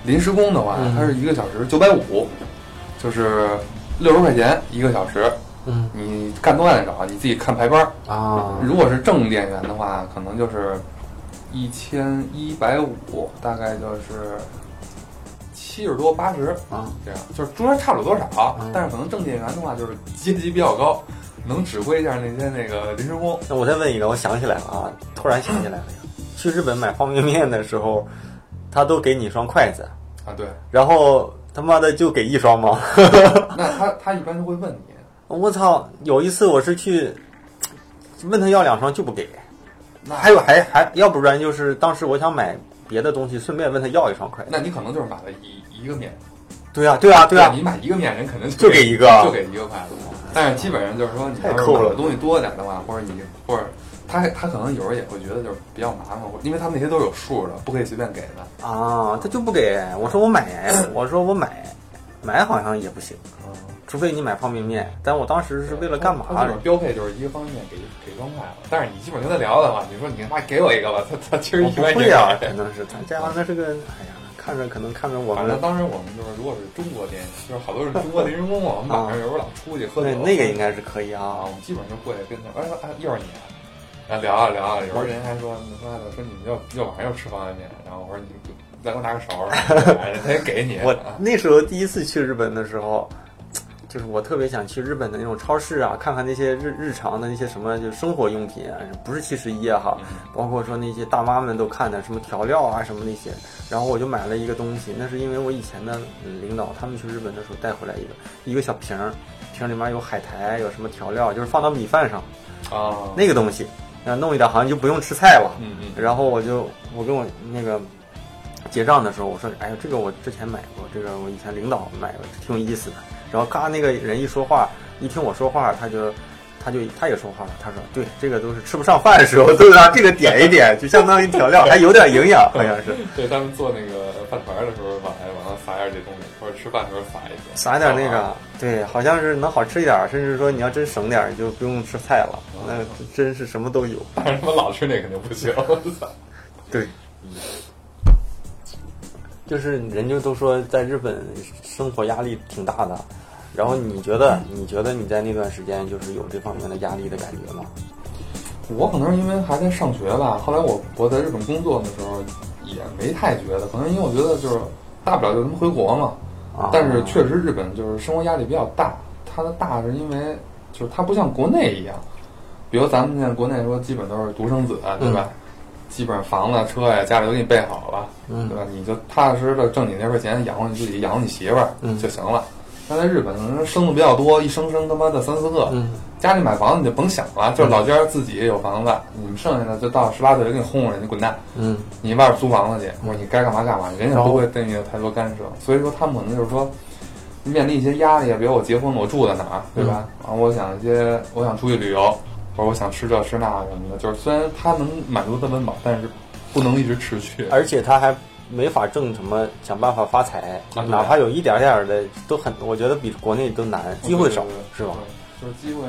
临时工的话，他是一个小时九百五，就是六十块钱一个小时。嗯，你干多干少，你自己看排班啊。如果是正店员的话，可能就是一千一百五，大概就是七十多八十啊，这样就是中间差不了多少。但是可能正店员的话，就是阶级比较高，能指挥一下那些那个临时工。那我再问一个，我想起来了啊，突然想起来了呀，去日本买方便面的时候，他都给你一双筷子啊，对，然后他妈的就给一双吗？<laughs> 那他他一般都会问你。我操！有一次我是去 <tsk> 问他要两双就不给，还有还还要不然就是当时我想买别的东西，顺便问他要一双筷子。那你可能就是买了一一个面。对啊，对啊，对啊！你买一个面，人肯定就给一个，就给一个筷子。但是基本上就是说，你要是买的东西多点的话，或者你或者他他可能有时候也会觉得就是比较麻烦，因为他们那些都是有数的，不可以随便给的啊。他就不给我说我买，<clears throat> 我说我买买好像也不行。除非你买方便面，但我当时是为了干嘛？他基本标配就是一个方便面给给一双筷子。但是你基本跟他聊的话，你说你他妈给我一个吧，他他其实一般会啊，可能是他家那是个，哎呀，看着可能看着我们。反正当时我们就是，如果是中国店，就是好多是中国临时工嘛，我们晚上有时候老出去喝酒。那那个应该是可以啊，我们基本上会跟他，哎哎，又是你，啊聊啊聊啊，有时候人还说妈的，说你们又又晚上又吃方便面，然后我说你再给我拿个勺，<laughs> 他也给你。我那时候第一次去日本的时候。就是我特别想去日本的那种超市啊，看看那些日日常的那些什么就生活用品啊，不是七十一啊哈，包括说那些大妈们都看的什么调料啊什么那些，然后我就买了一个东西，那是因为我以前的领导他们去日本的时候带回来一个一个小瓶儿，瓶里面有海苔，有什么调料，就是放到米饭上啊，那个东西，啊弄一点好像就不用吃菜了，嗯嗯，然后我就我跟我那个结账的时候我说，哎呀这个我之前买过，这个我以前领导买过，挺有意思的。然后嘎，那个人一说话，一听我说话，他就，他就他也说话了。他说：“对，这个都是吃不上饭的时候，都让这个点一点，就相当于调料，还有点营养，好像是。<laughs> ”对他们做那个饭团的时候，往往上撒点这东西，或者吃饭的时候撒一些，撒一点那个，对，好像是能好吃一点，甚至说你要真省点，就不用吃菜了。那真是什么都有。但是他们老吃那肯定不行。<laughs> 对。就是人家都说在日本生活压力挺大的，然后你觉得你觉得你在那段时间就是有这方面的压力的感觉吗？我可能是因为还在上学吧，后来我我在日本工作的时候也没太觉得，可能因为我觉得就是大不了就他妈回国嘛。啊。但是确实日本就是生活压力比较大，它的大是因为就是它不像国内一样，比如咱们现在国内说基本都是独生子，对吧？基本上房子、车呀，家里都给你备好了，对吧？你就踏踏实实的挣你那份钱，养活你自己，养活你媳妇儿就行了。但在日本，生的比较多，一生生他妈的三四个，家里买房子你就甭想了，就是老家自己有房子，你们剩下的就到十八岁就给你轰出去，你滚蛋。嗯，你外边租房子去，我说你该干嘛干嘛，人家不会对你有太多干涉。所以说，他们可能就是说，面临一些压力，比如我结婚了，我住在哪儿，对吧？然后我想一些，我想出去旅游。或者我想吃这吃那什么的，就是虽然他能满足的温饱，但是不能一直持续，而且他还没法挣什么，想办法发财，哪怕有一点点的都很，我觉得比国内都难，机会少，是吧？就是机会，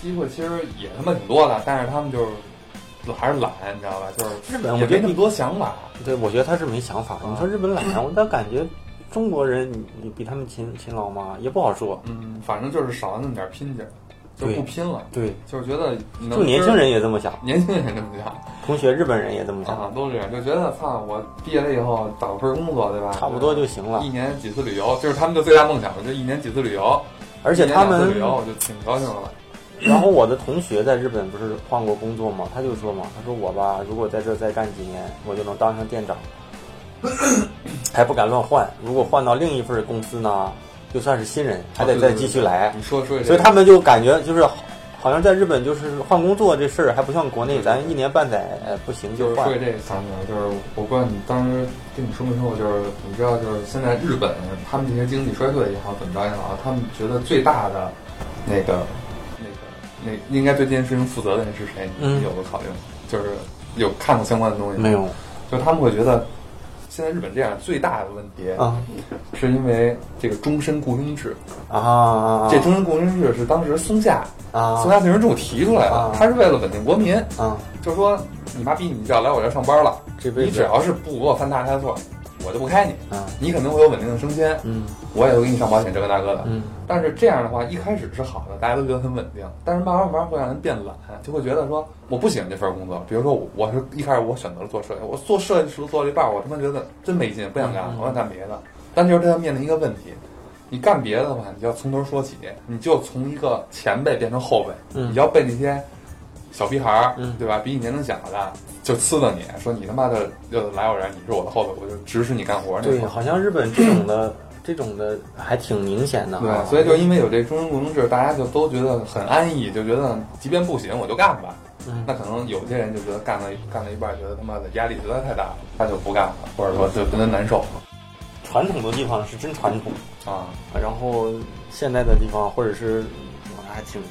机会其实也他妈挺多的，但是他们就是还是懒，你知道吧？就是日本，我觉得那么多想法，对，我觉得他是没想法。你说日本懒，我倒感觉中国人你比他们勤勤劳吗？也不好说。嗯，反正就是少了那么点拼劲。就不拼了，对，就是觉得就年轻人也这么想，年轻人也这么想，同学日本人也这么想，都这样，就觉得操，我毕业了以后找份工作，对吧？差不多就行了，一年几次旅游，就是他们的最大梦想，就一年几次旅游，而且他们旅游就挺高兴了。然后我的同学在日本不是换过工作吗？他就说嘛，他说我吧，如果在这再干几年，我就能当上店长，<coughs> 还不敢乱换。如果换到另一份公司呢，就算是新人，还得再继续来。你说说，所以他们就感觉就是。好像在日本就是换工作这事儿还不像国内，咱一年半载不行就换。说这三个，就是我不知道你当时跟你说没说过，就是你知道，就是现在日本他们这些经济衰退也好，怎么着也好，他们觉得最大的那个那个那应该对这件事情负责的人是谁？你，有过考虑吗？就是有看过相关的东西没有？就他们会觉得。现在日本这样最大的问题啊，是因为这个终身雇佣制。啊。这终身雇佣制是当时松下啊，松下这人政府提出来的，他是为了稳定国民。啊。就是说，你妈逼你就要来我这上班了，你只要是不给我犯大差错。我就不开你，你肯定会有稳定的升迁，嗯，我也会给你上保险，这个那个的，嗯，但是这样的话一开始是好的，大家都觉得很稳定，但是慢慢慢慢会让人变懒，就会觉得说我不喜欢这份工作。比如说我是一开始我选择了做设计，我做设计师做了一半，我他妈觉得真没劲，不想干了，我想干别的。但就是这要面临一个问题，你干别的的话，你就要从头说起，你就从一个前辈变成后辈，你要被那些。小屁孩儿，对吧？比你年龄小的就呲的你说你他妈的又来我这儿，你是我的后辈，我就指使你干活。对，好像日本这种的这种的还挺明显的。对，所以就因为有这终身雇佣制，大家就都觉得很安逸，就觉得即便不行我就干吧。那可能有些人就觉得干了干了一半，觉得他妈的压力实在太大了，他就不干了，或者说就跟他难受。传统的地方是真传统啊，然后现在的地方或者是还挺。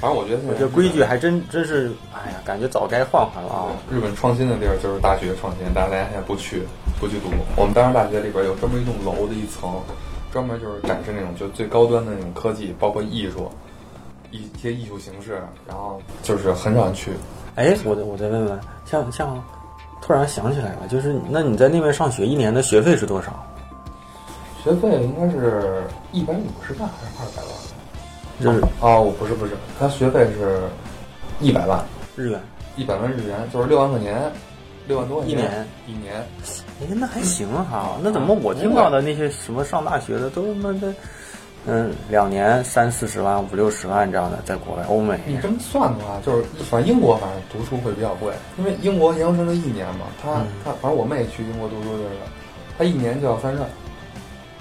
反正我觉得，我这规矩还真真是，哎呀，感觉早该换换了啊！日本创新的地儿就是大学创新，大家现在不去，不去读。我们当时大学里边有专门一栋楼的一层，专门就是展示那种就最高端的那种科技，包括艺术，一些艺术形式，然后就是很少人去。哎，我我再问问，像像，突然想起来了，就是那你在那边上学，一年的学费是多少？学费应该是一百五十万还是二百万？就是哦，不是不是，他学费是一百万日元，一百万日元就是六万块钱，六万多块钱一年一年。哎，那还行哈。那怎么我听到的那些什么上大学的都他妈的，嗯，两年三四十万、五六十万这样的，在国外欧美。你这么算的话，就是反正英国反正读书会比较贵，因为英国研究生就一年嘛，他他反正我妹去英国读书就是，他一年就要三十万。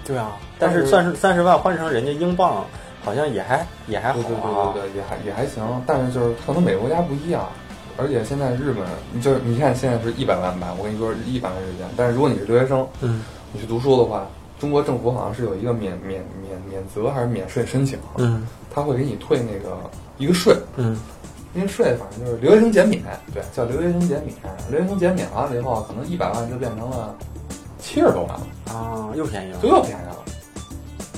对啊，但是算是三十万换成人家英镑。好像也还也还好啊，对对对，也还也还行。但是就是可能每个国家不一样，而且现在日本，就是你看现在是一百万吧，我跟你说一百万日元。但是如果你是留学生，嗯，你去读书的话，中国政府好像是有一个免免免免责还是免税申请，嗯，他会给你退那个一个税，嗯，因为税反正就是留学生减免，对，叫留学生减免，留学生减免完了以后，可能一百万就变成了七十多万了啊，又便宜了，就又便宜了。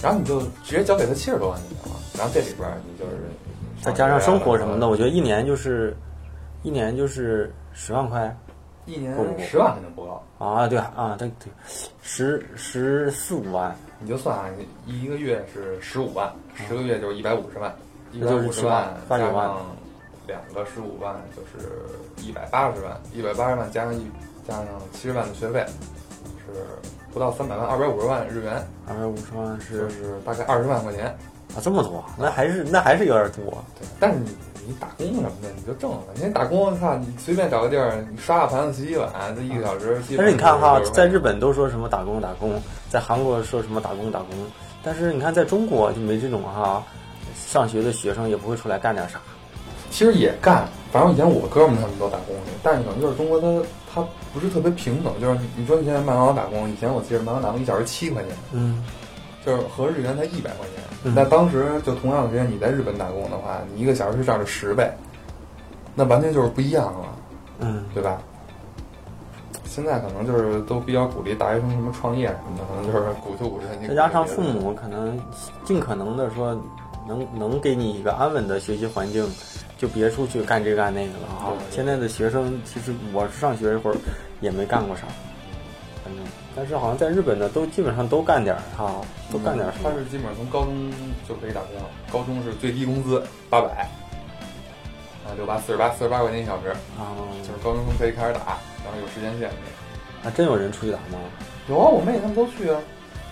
然后你就直接交给他七十多万就行了。然后这里边你就是再加上生活什么的，我觉得一年就是一年就是十万块，一年十万肯定不够啊！对啊，对对，十十四五万，你就算啊，一个月是十五万，十个月就是一百五十万，一百五十万加上两个十五万就是一百八十万，一百八十万加上一加上七十万的学费是不到三百万，二百五十万日元，二百五十万是就是大概二十万块钱。啊，这么多，那还是那还是有点多。对，但是你你打工什么的，你就挣了。你打工，看你随便找个地儿，你刷个盘子、洗洗碗，这一个小时。但是你看哈，在日本都说什么打工打工，在韩国说什么打工打工，但是你看在中国就没这种哈，上学的学生也不会出来干点啥。其实也干，反正以前我哥们他们都打工去，但是可能就是中国他他不是特别平等，就是你说你现在麦当劳打工，以前我记得麦当劳打工一小时七块钱，嗯，就是合日元才一百块钱。那当时就同样的时间，你在日本打工的话，你一个小时是赚了十倍，那完全就是不一样了，嗯，对吧？现在可能就是都比较鼓励大学生什么创业什么的，可能就是鼓就鼓励再加上父母可能尽可能的说，能能给你一个安稳的学习环境，就别出去干这干那个了啊。现在的学生其实我上学一会儿也没干过啥。反正但是好像在日本呢，都基本上都干点儿哈，都干点儿。他是基本上从高中就可以打工了，高中是最低工资八百，啊六八四十八四十八块钱一小时啊，就是高中生可以开始打，然后有时间限制。还真有人出去打吗？有啊，我妹他们都去啊，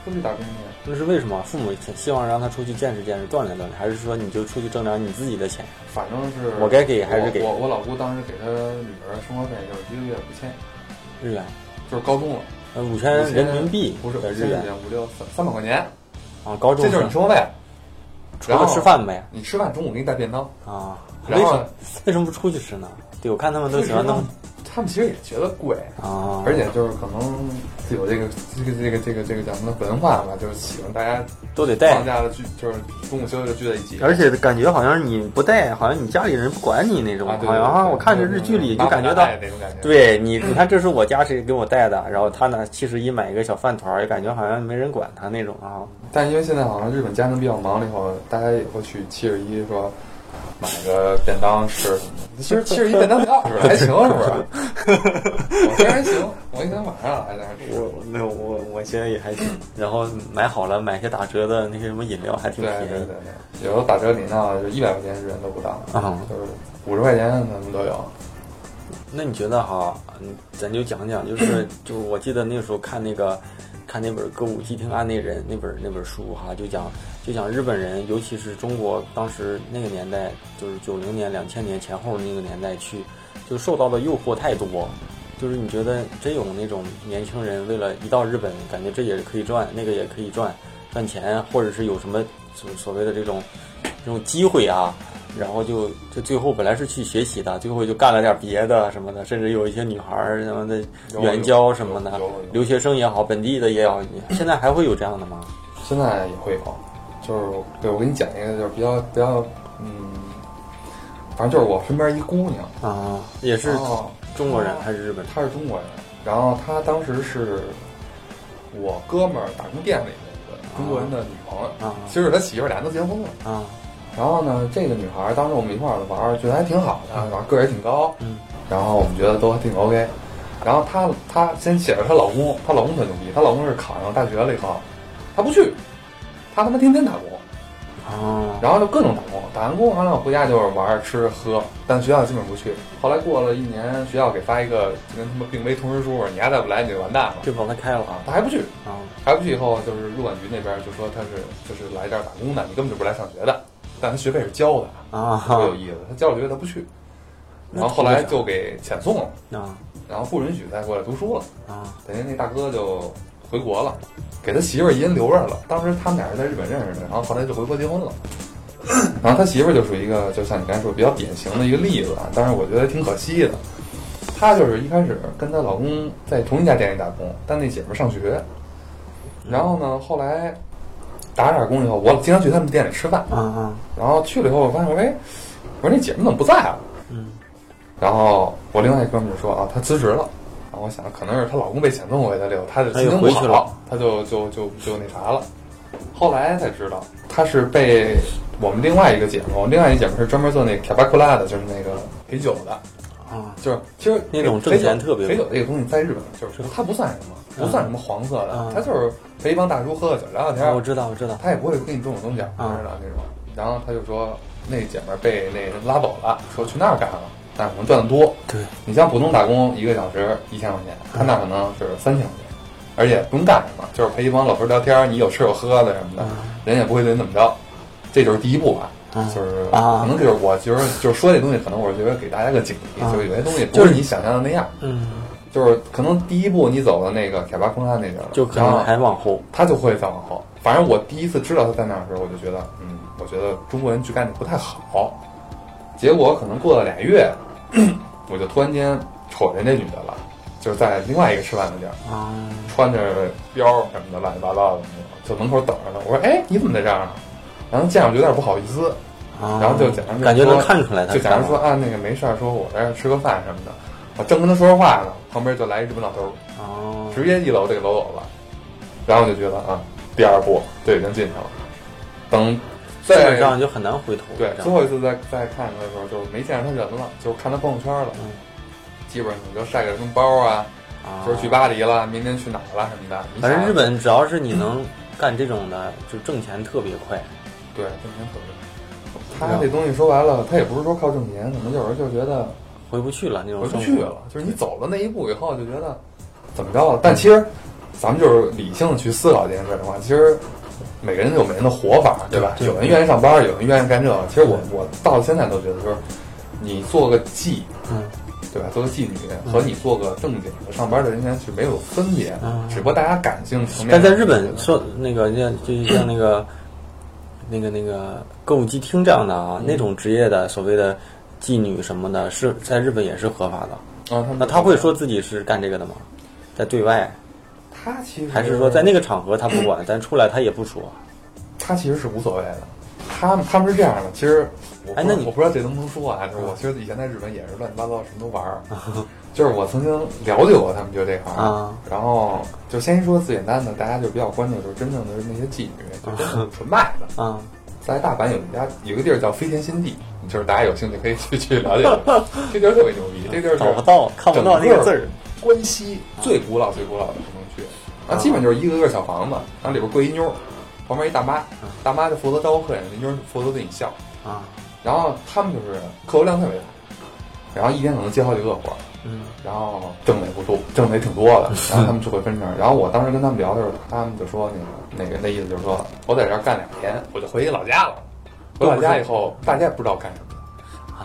都去打工去。那是为什么？父母希望让他出去见识见识、锻炼锻炼，还是说你就出去挣点你自己的钱？反正是我该给还是给？我我老姑当时给他女儿生活费就是一个月五千日元，就是高中了。呃，五千人民币不是日元，五六三三百块钱啊，高中这就是你生活费，除了吃饭呗。你吃饭中午给你带便当啊？为什么为什么不出去吃呢？对，我看他们都喜欢那么。他们其实也觉得贵啊，而且就是可能有这个这个这个这个这个叫什么文化吧，就是喜欢大家都得带放假的聚，就是中午休息的聚在一起。而且感觉好像你不带，好像你家里人不管你那种，好像我看着日剧里就感觉到，对你你看这是我家谁给我带的，然后他呢七十一买一个小饭团，也感觉好像没人管他那种啊。但因为现在好像日本家庭比较忙了以后，大家也会去七十一说。买个便当吃什么的，其实其实一便当挺好吃，还行，是不是？<laughs> 我觉得还行，我一天晚上还在那吃。我没有，我我现在也还行。然后买好了，买些打折的那些什么饮料，还挺便宜。对对对，有的打折你那就一百块钱日元都不到，啊，就是五十块钱他们都有。那你觉得哈，咱就讲讲，就是 <clears throat> 就是我记得那时候看那个。看那本《歌舞伎町案内人》那本那本书哈，就讲就像日本人，尤其是中国当时那个年代，就是九零年、两千年前后那个年代去，就受到的诱惑太多。就是你觉得真有那种年轻人为了一到日本，感觉这也是可以赚，那个也可以赚赚钱，或者是有什么所所谓的这种这种机会啊？然后就就最后本来是去学习的，最后就干了点别的什么的，甚至有一些女孩儿什么的援交什么的，留学生也好，本地的也好，现在还会有这样的吗？现在也会有，就是对我给你讲一个，就是比较比较嗯，反正就是我身边一姑娘啊，也是中国人还是日本？她是中国人，然后她当时是我哥们儿打工店里的一个中国人的女朋友啊，其实他媳妇俩都结婚了啊。然后呢，这个女孩当时我们一块儿玩儿，觉得还挺好的，然后个儿也挺高，嗯，然后我们觉得都挺 OK。然后她她先写着她老公，她老公特牛逼，她老公是考上大学了以后，她不去，她他妈天天打工，哦，然后就各种打工，打完工完了回家就是玩吃喝，但学校基本不去。后来过了一年，学校给发一个就跟他妈病危通知书，你还再不来你就完蛋了，就把他开了。啊，他还不去。啊，还不去以后就是入管局那边就说他是就是来这儿打工的，你根本就不是来上学的。但他学费是交的啊，特有意思。他交了学费他不去，然后后来就给遣送了。啊，然后不允许再过来读书了。啊。等于那大哥就回国了，给他媳妇儿一人留着了。当时他们俩是在日本认识的，然后后来就回国结婚了。然后他媳妇儿就属于一个，就像你刚才说比较典型的一个例子啊。但是我觉得挺可惜的，她就是一开始跟她老公在同一家店里打工，但那姐们儿上学，然后呢后来。打点工以后，我经常去他们店里吃饭。嗯嗯。然后去了以后，我发现，哎，我说那姐们怎么不在了？嗯。然后我另外一哥们就说啊，她辞职了。然后我想，可能是她老公被遣送回来了，她就心情不好，她就就就就那啥了。后来才知道，她是被我们另外一个姐们，另外一个姐们是专门做那卡巴库拉的，就是那个陪酒的。啊。就是其实那种挣钱特别。陪酒这个东西在日本就是它不算什么。不算什么黄色的，它就是陪一帮大叔喝喝酒聊聊天。我知道，我知道，他也不会给你动手动脚，知道那种。然后他就说，那姐们被那拉走了，说去那儿干了，但可能赚的多。对，你像普通打工，一个小时一千块钱，他那可能是三千块钱，而且不用干什么，就是陪一帮老头聊天，你有吃有喝的什么的，人也不会对你怎么着。这就是第一步吧，就是可能就是我觉得就是说这东西，可能我是觉得给大家个警惕，就是有些东西不是你想象的那样。嗯。就是可能第一步你走到那个铁巴空山那边了，就可能还往后，他就会再往后。反正我第一次知道他在那儿的时候，我就觉得，嗯，我觉得中国人去干的不太好。结果可能过了俩月，<clears throat> 我就突然间瞅见那女的了，就是在另外一个吃饭的地儿，穿着貂什么的乱七八糟的，就门口等着呢。我说，哎，你怎么在这儿呢？然后见我就有点不好意思，然后就假装感觉能看出来，就假装说啊，那个没事儿，说我在这吃个饭什么的。我正跟他说着话呢，旁边就来一日本老头儿，哦，直接一搂这个搂走了，然后就觉得啊，第二步就已经进去了。等基本上就很难回头。对，最后一次再再看他的时候，就没见着他人了，就看他朋友圈了。嗯，基本上你就晒个什么包啊，就是去巴黎了，明天去哪儿了什么的。反正日本只要是你能干这种的，就挣钱特别快。对，挣钱特别快。他这东西说白了，他也不是说靠挣钱，可能有时候就觉得。回不去了，那种回不去了，就是你走了那一步以后，就觉得怎么着了？但其实，咱们就是理性的去思考这件事的话，其实每个人有每个人的活法，对吧？有人愿意上班，有人愿意干这个。其实我我到现在都觉得，说你做个妓，嗯，对吧？做个妓女和你做个正经的上班的人员是没有分别，只不过大家感性层面。但在日本说那个像就像那个那个那个歌舞伎厅这样的啊，那种职业的所谓的妓女什么的，是在日本也是合法的啊。那他会说自己是干这个的吗？在对外？他其实还是说在那个场合他不管，但出来他也不说。他其实是无所谓的。他们他们是这样的，其实哎，那你我不知道这能不能说啊？就是我其实以前在日本也是乱七八糟什么都玩儿。<laughs> 就是我曾经了解过他们就这行啊。然后就先说最简单的，大家就比较关注就是真正的那些妓女，就真的 <laughs> 纯卖的啊。在大阪有一家有个地儿叫飞天新地，就是大家有兴趣可以去去了解。这地儿特别牛逼，这地儿找不到看不到那个字儿。关西最古老最古老的去。啊，基本就是一个个小房子，然后里边跪一妞，旁边一大妈，大妈就负责招呼客人，那妞负责对你笑啊。然后他们就是客流量特别大，然后一天可能接好几个活，嗯，然后挣的也不多，挣的也挺多的。<laughs> 然后他们就会分成。然后我当时跟他们聊的时候，他们就说那个那个那意思就是说我在这儿干两天，我就回老家了。回老家以后，大家也不知道干什么。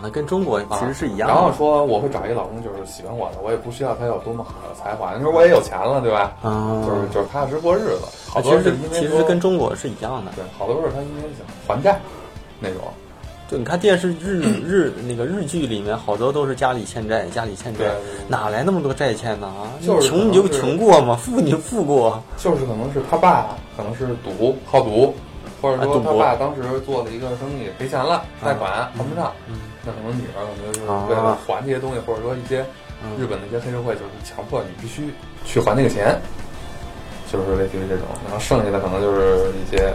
那跟中国其实是一样的。然后说我会找一个老公，就是喜欢我的，我也不需要他有多么好的才华。那时候我也有钱了，对吧？啊，就是就是踏实过日子。好多是因为其实跟中国是一样的。对，好多是他因为想还债那种。就你看电视日日那个日剧里面，好多都是家里欠债，家里欠债，哪来那么多债欠呢？啊，就是穷你就穷过嘛，富你就富过。就是可能是他爸可能是赌好赌，或者说他爸当时做了一个生意赔钱了，贷款还不上。那可能女儿可能就是为了还这些东西，或者说一些日本的一些黑社会，就是强迫你必须去还那个钱，就是类似于这种。然后剩下的可能就是一些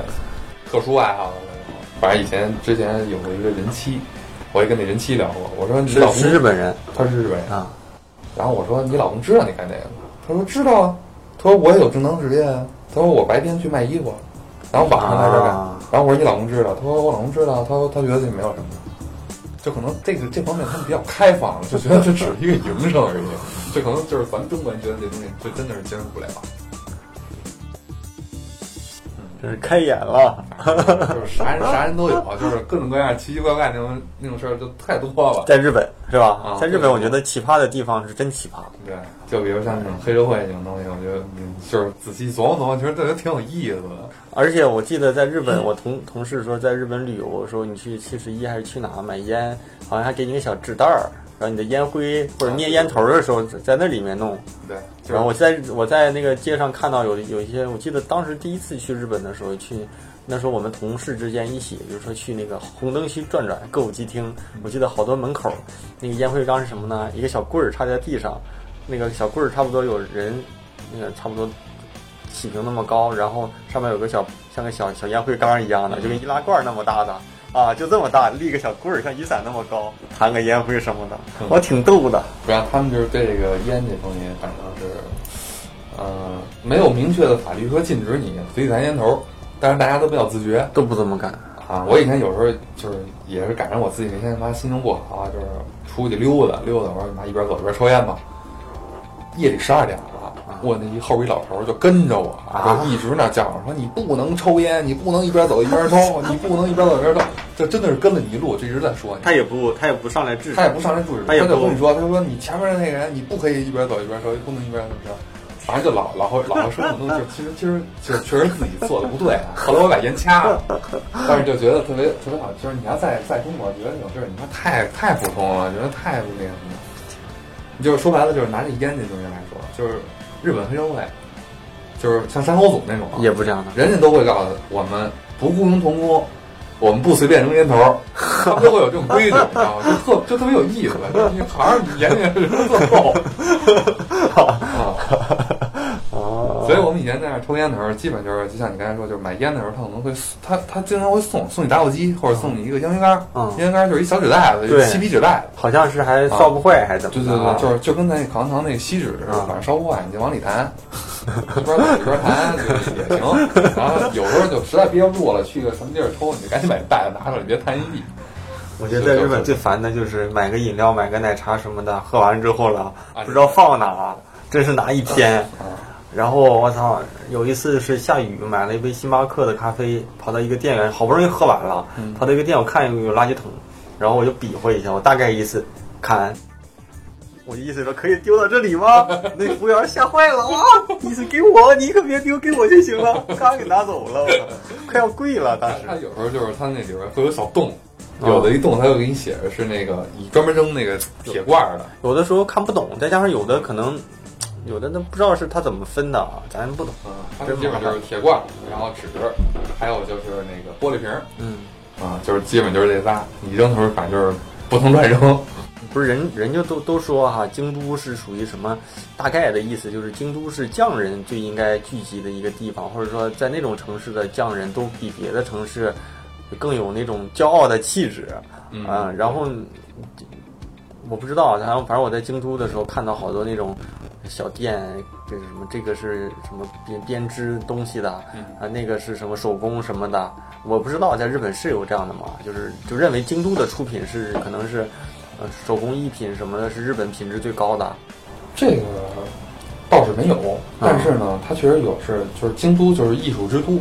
特殊爱好的那种。反正以前之前有过一个人妻，我也跟那人妻聊过。我说你老公是日本人，他是日本人啊。然后我说你老公知道你干这个吗？他说知道啊。他说我也有正当职业啊。他说我白天去卖衣服，然后晚上在这干。然后我说你老公知道？他说我老公知道。他说他觉得这没有什么。就可能这个这方面他们比较开放，就觉得这只是一个营生而已，就可能就是咱们中国人觉得这东西就真的是接受不了。真 <laughs> 是开眼了，<laughs> 就是啥人啥人都有，就是各种各样奇奇怪怪那种那种事儿就太多了。在日本是吧？啊，在日本我觉得奇葩的地方是真奇葩。对，就比如像那种黑社会这种东西，我觉得就是仔细琢磨琢磨，其实这得挺有意思的。而且我记得在日本，我同同事说，在日本旅游的时候，你去七十一还是去哪买烟，好像还给你个小纸袋儿，然后你的烟灰或者捏烟头的时候，在那里面弄。对。然后我在我在那个街上看到有有一些，我记得当时第一次去日本的时候，去那时候我们同事之间一起，比如说去那个红灯区转转歌舞伎町，我记得好多门口那个烟灰缸是什么呢？一个小棍儿插在地上，那个小棍儿差不多有人，那个差不多。起平那么高，然后上面有个小像个小小烟灰缸一样的，就跟易拉罐那么大的啊，就这么大，立个小棍儿，像雨伞那么高，弹个烟灰什么的，我挺逗的。不然他们就是对这个烟这东西，反正是，呃，没有明确的法律说禁止你随地弹烟头，但是大家都比较自觉，都不这么干啊。我以前有时候就是也是赶上我自己那天妈心情不好，就是出去溜达溜达，我说妈一边走一边抽烟吧。夜里十二点了。我那一后边一老头就跟着我，就一直那叫着说：“你不能抽烟，你不能一边走一边抽，<laughs> 你不能一边走一边抽。”就真的是跟了你一路，就一直在说。他也不，他也不上来制止，他也不上来制止，他就跟你说：“他说你前面的那个人，你不可以一边走一边抽，不能一边怎么着。”反正就老老会老会说很多，就其实其实就是确实自己做的不对。后来我把烟掐了，但是就觉得特别特别好。就是你要在在中国觉得这种事儿，你说太太普通了，觉得太不那什么。你就是说白了，就是拿这烟这东西来说，就是日本黑社会。就是像山口组那种，也不这样的，人家都会告诉我们不雇佣童工，我们不随便扔烟头，<laughs> 他们都会有这种规矩，你知道吗？就特就特别有意思，你好像严严实实特逗。<laughs> 所以我们以前在那抽烟的时候，基本就是就像你刚才说，就是买烟的时候，他可能会他他经常会送送你打火机，或者送你一个烟灰缸。嗯，烟灰缸就是一小纸袋子，锡皮纸袋，好像是还烧不坏，还怎么？对对对，就是就跟咱那口香糖那个锡纸似的，反正烧不坏，你就往里弹，一边走一边弹也行。然后有时候就实在憋不住了，去个什么地儿抽，你就赶紧把袋子拿出来，别弹一地。我觉得在日本最烦的就是买个饮料、买个奶茶什么的，喝完之后了不知道放哪，真是拿一天。然后我操，有一次是下雨，买了一杯星巴克的咖啡，跑到一个店员，好不容易喝完了，跑到一个店，我看有有垃圾桶，然后我就比划一下，我大概意思看，我的意思说可以丢到这里吗？<laughs> 那服务员吓坏了啊！意思给我，你可别丢，给我就行了，咔给拿走了，我操，快要跪了当时。他有时候就是他那里边会有小洞，有的一洞他就给你写着是那个你专门扔那个铁罐的，有的时候看不懂，再加上有的可能。有的那不知道是他怎么分的啊，咱不懂。嗯，它基本就是铁罐，然后纸，还有就是那个玻璃瓶。嗯，啊，就是基本就是这仨。你扔的时候反正就是不能乱扔。不是人，人家都都说哈，京都是属于什么？大概的意思就是京都是匠人最应该聚集的一个地方，或者说在那种城市的匠人都比别的城市更有那种骄傲的气质。嗯，然后我不知道，然后反正我在京都的时候看到好多那种。小店，这是什么？这个是什么编编织东西的？啊，那个是什么手工什么的？我不知道，在日本是有这样的吗？就是就认为京都的出品是可能是，呃，手工艺品什么的，是日本品质最高的。这个倒是没有，但是呢，它确实有是，就是京都就是艺术之都，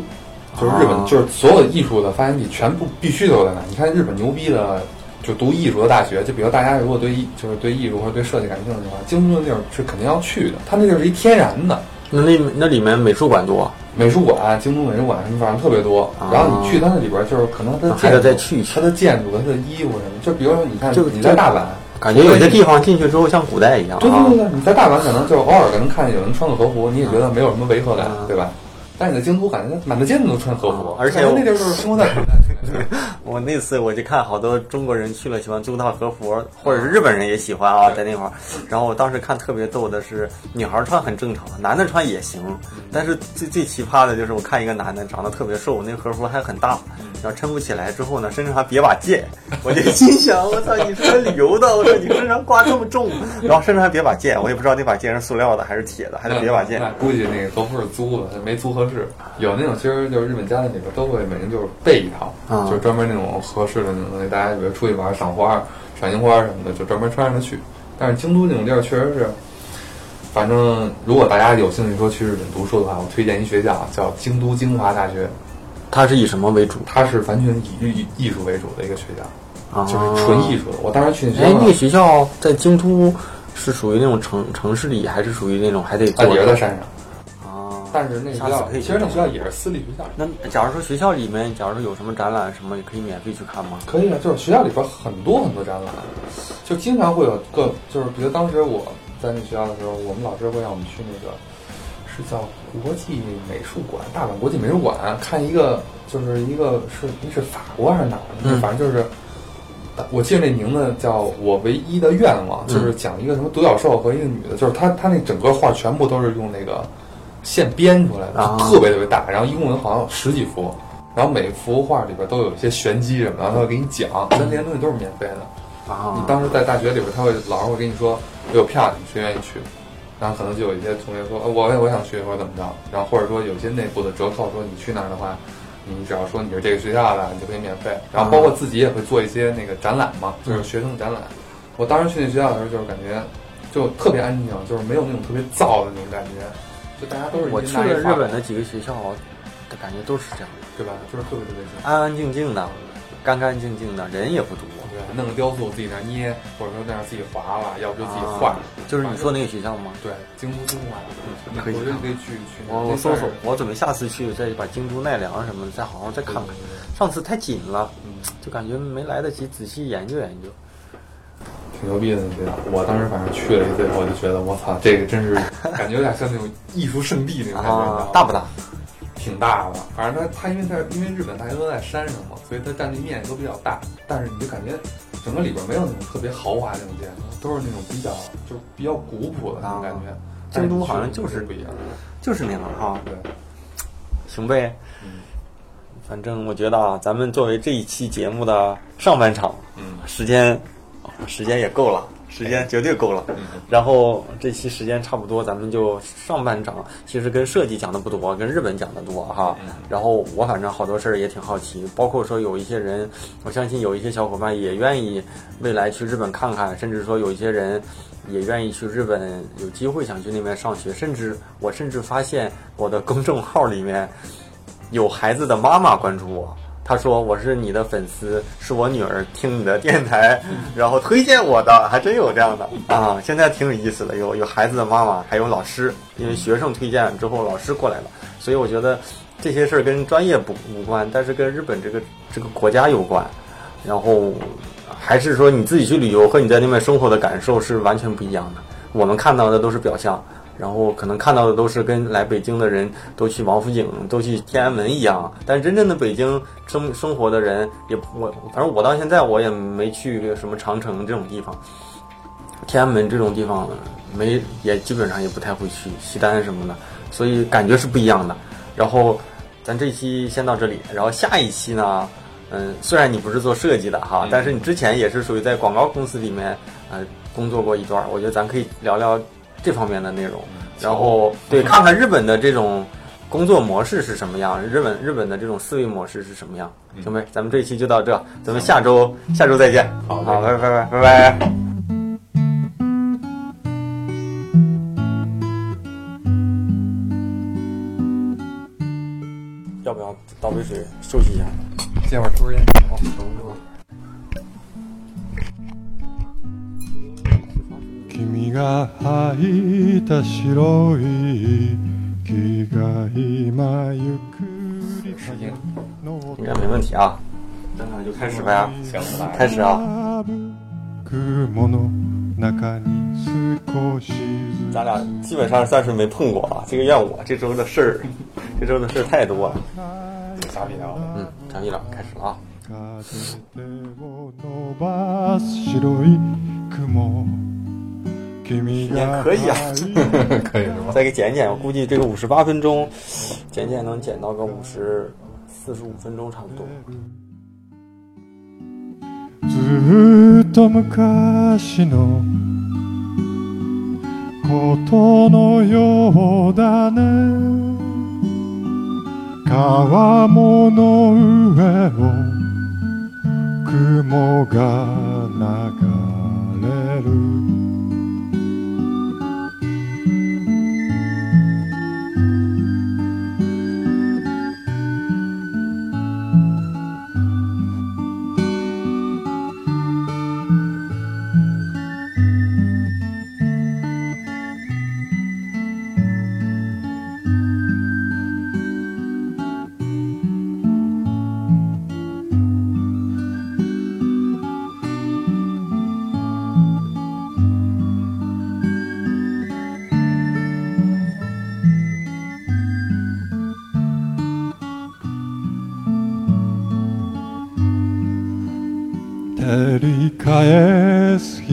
就是日本就是所有艺术的发源地，全部必须都在那。你看日本牛逼的。就读艺术的大学，就比如大家如果对艺就是对艺术或者对设计感兴趣的话，京都那地儿是肯定要去的。它那地儿是一天然的。那那那里面美术馆多，美术馆，京都美术馆什么反正特别多。然后你去它那里边，就是可能它的建再去它的建筑、它的衣服什么。就比如说，你看，就你在大阪，感觉有些地方进去之后像古代一样。对对对对，你在大阪可能就偶尔可能看见有人穿个和服，你也觉得没有什么违和感，对吧？但你在京都感觉满大街都穿和服，而且那地儿就是生活在古代。<laughs> 我那次我就看好多中国人去了喜欢租套和服，或者是日本人也喜欢啊，在那块儿。然后我当时看特别逗的是，女孩穿很正常，男的穿也行。但是最最奇葩的就是我看一个男的长得特别瘦，那和服还很大，然后撑不起来之后呢，身上还别把剑。我就心想，我操，你是来旅游的？我说你身上挂这么重，然后身上还别把剑，我也不知道那把剑是塑料的还是铁的，还是别把剑。估计那个和服是租的，没租合适。有那种其实就是日本家庭里边都会每人就是备一套，就专门那种合适的那种东西。大家比如出去玩赏花、赏樱花什么的，就专门穿上它去。但是京都那种地儿确实是，反正如果大家有兴趣说去日本读书的话，我推荐一学校叫京都精华大学。它是以什么为主？它是完全以艺艺术为主的一个学校，就是纯艺术的。我当时去那学校，哎，那个学校在京都是属于那种城城市里，还是属于那种还得坐在山上？但是那学校其实那学校也是私立学校。那假如说学校里面，假如说有什么展览什么，也可以免费去看吗？可以啊，就是学校里边很多很多展览，就经常会有个，就是比如当时我在那学校的时候，我们老师会让我们去那个是叫国际美术馆，大阪国际美术馆看一个，就是一个是那是法国还是哪儿的？反正就是，我记得那名字叫我唯一的愿望，就是讲一个什么独角兽和一个女的，就是她她那整个画全部都是用那个。现编出来的，特别特别大，然后一共有好像十几幅，然后每幅画里边都有一些玄机什么的，他会给你讲，但那些东西都是免费的。啊，你当时在大学里边，他会老师会跟你说我有票，你谁愿意去？然后可能就有一些同学说，我我想去或者怎么着，然后或者说有些内部的折扣，说你去那儿的话，你只要说你是这个学校的，你就可以免费。然后包括自己也会做一些那个展览嘛，就是学生展览。我当时去那学校的时候，就是感觉就特别安静，就是没有那种特别燥的那种感觉。大家都是我去了日本的几个学校，的感觉都是这样，对吧？就是特别特别安安静静的，干干净净的，人也不多。对，弄个雕塑自己那捏，或者说在那样自己划了，要不就自己画。就是你说那个学校吗？对，京都精华，可以，可以去去。我我搜搜，我准备下次去再把京都奈良什么的再好好再看看。上次太紧了，就感觉没来得及仔细研究研究。挺牛逼的那我当时反正去了一次以后，就觉得我操，这个真是 <laughs> 感觉有点像那种艺术圣地那种感觉。大不大？挺大的，反正它它因为它因为日本大家都在山上嘛，所以它占地面积都比较大。但是你就感觉整个里边没有那种特别豪华那种建筑，都是那种比较就是比较古朴的那种感觉。京都好像就是不一样，就是那样哈。对，行呗。嗯，反正我觉得啊，咱们作为这一期节目的上半场，嗯，时间。时间也够了，时间绝对够了。然后这期时间差不多，咱们就上半场其实跟设计讲的不多，跟日本讲的多哈。然后我反正好多事儿也挺好奇，包括说有一些人，我相信有一些小伙伴也愿意未来去日本看看，甚至说有一些人也愿意去日本，有机会想去那边上学。甚至我甚至发现我的公众号里面有孩子的妈妈关注我。他说我是你的粉丝，是我女儿听你的电台，然后推荐我的，还真有这样的啊！现在挺有意思的，有有孩子的妈妈，还有老师，因为学生推荐之后，老师过来了，所以我觉得这些事儿跟专业不无关，但是跟日本这个这个国家有关，然后还是说你自己去旅游和你在那边生活的感受是完全不一样的，我们看到的都是表象。然后可能看到的都是跟来北京的人都去王府井、都去天安门一样，但是真正的北京生生活的人也我，反正我到现在我也没去什么长城这种地方，天安门这种地方没也基本上也不太会去西单什么的，所以感觉是不一样的。然后咱这期先到这里，然后下一期呢，嗯，虽然你不是做设计的哈，但是你之前也是属于在广告公司里面呃工作过一段，我觉得咱可以聊聊。这方面的内容，然后对看看日本的这种工作模式是什么样，日本日本的这种思维模式是什么样，行呗？咱们这一期就到这，咱们下周下周再见。好，拜拜拜拜拜拜。要不要倒杯水休息一下？歇会儿抽根烟。好，等会儿。君が吐いた白い木が今ゆっくり应该没问题啊，那咱就开始呗。行，开始啊。雲の中に少し咱俩基本上算是没碰过啊，这个怨我这周的事儿，<laughs> 这周的事儿太多了。傻逼了，嗯，傻逼了，开始了啊。 風<laughs> を伸ばす白い雲也可以啊，<laughs> 可以是吧？再给剪剪，我估计这个五十八分钟，剪剪能剪到个五十四十五分钟差不多。ずっと昔のことのようだね川面の上を雲が流れる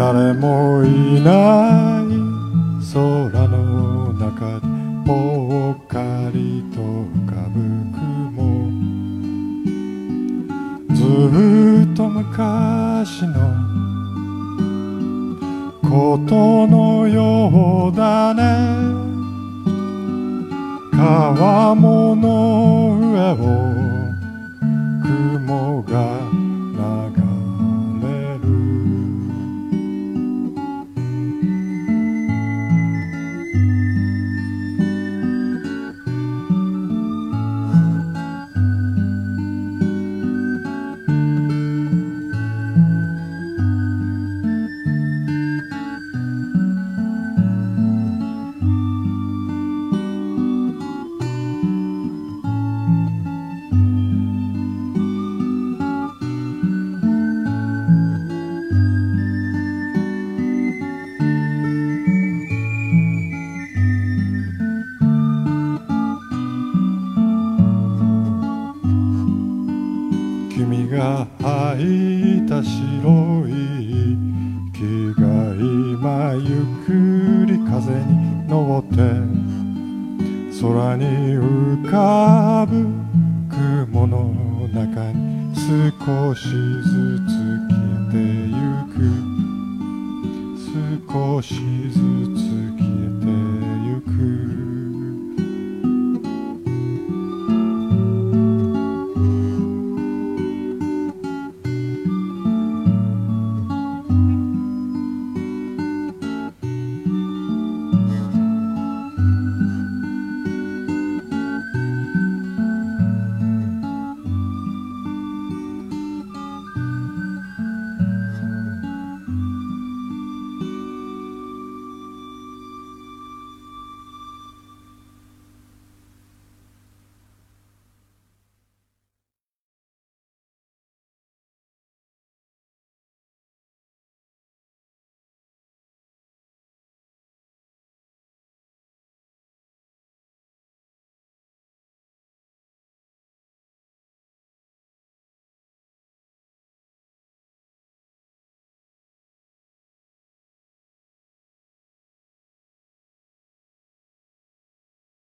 誰もいない。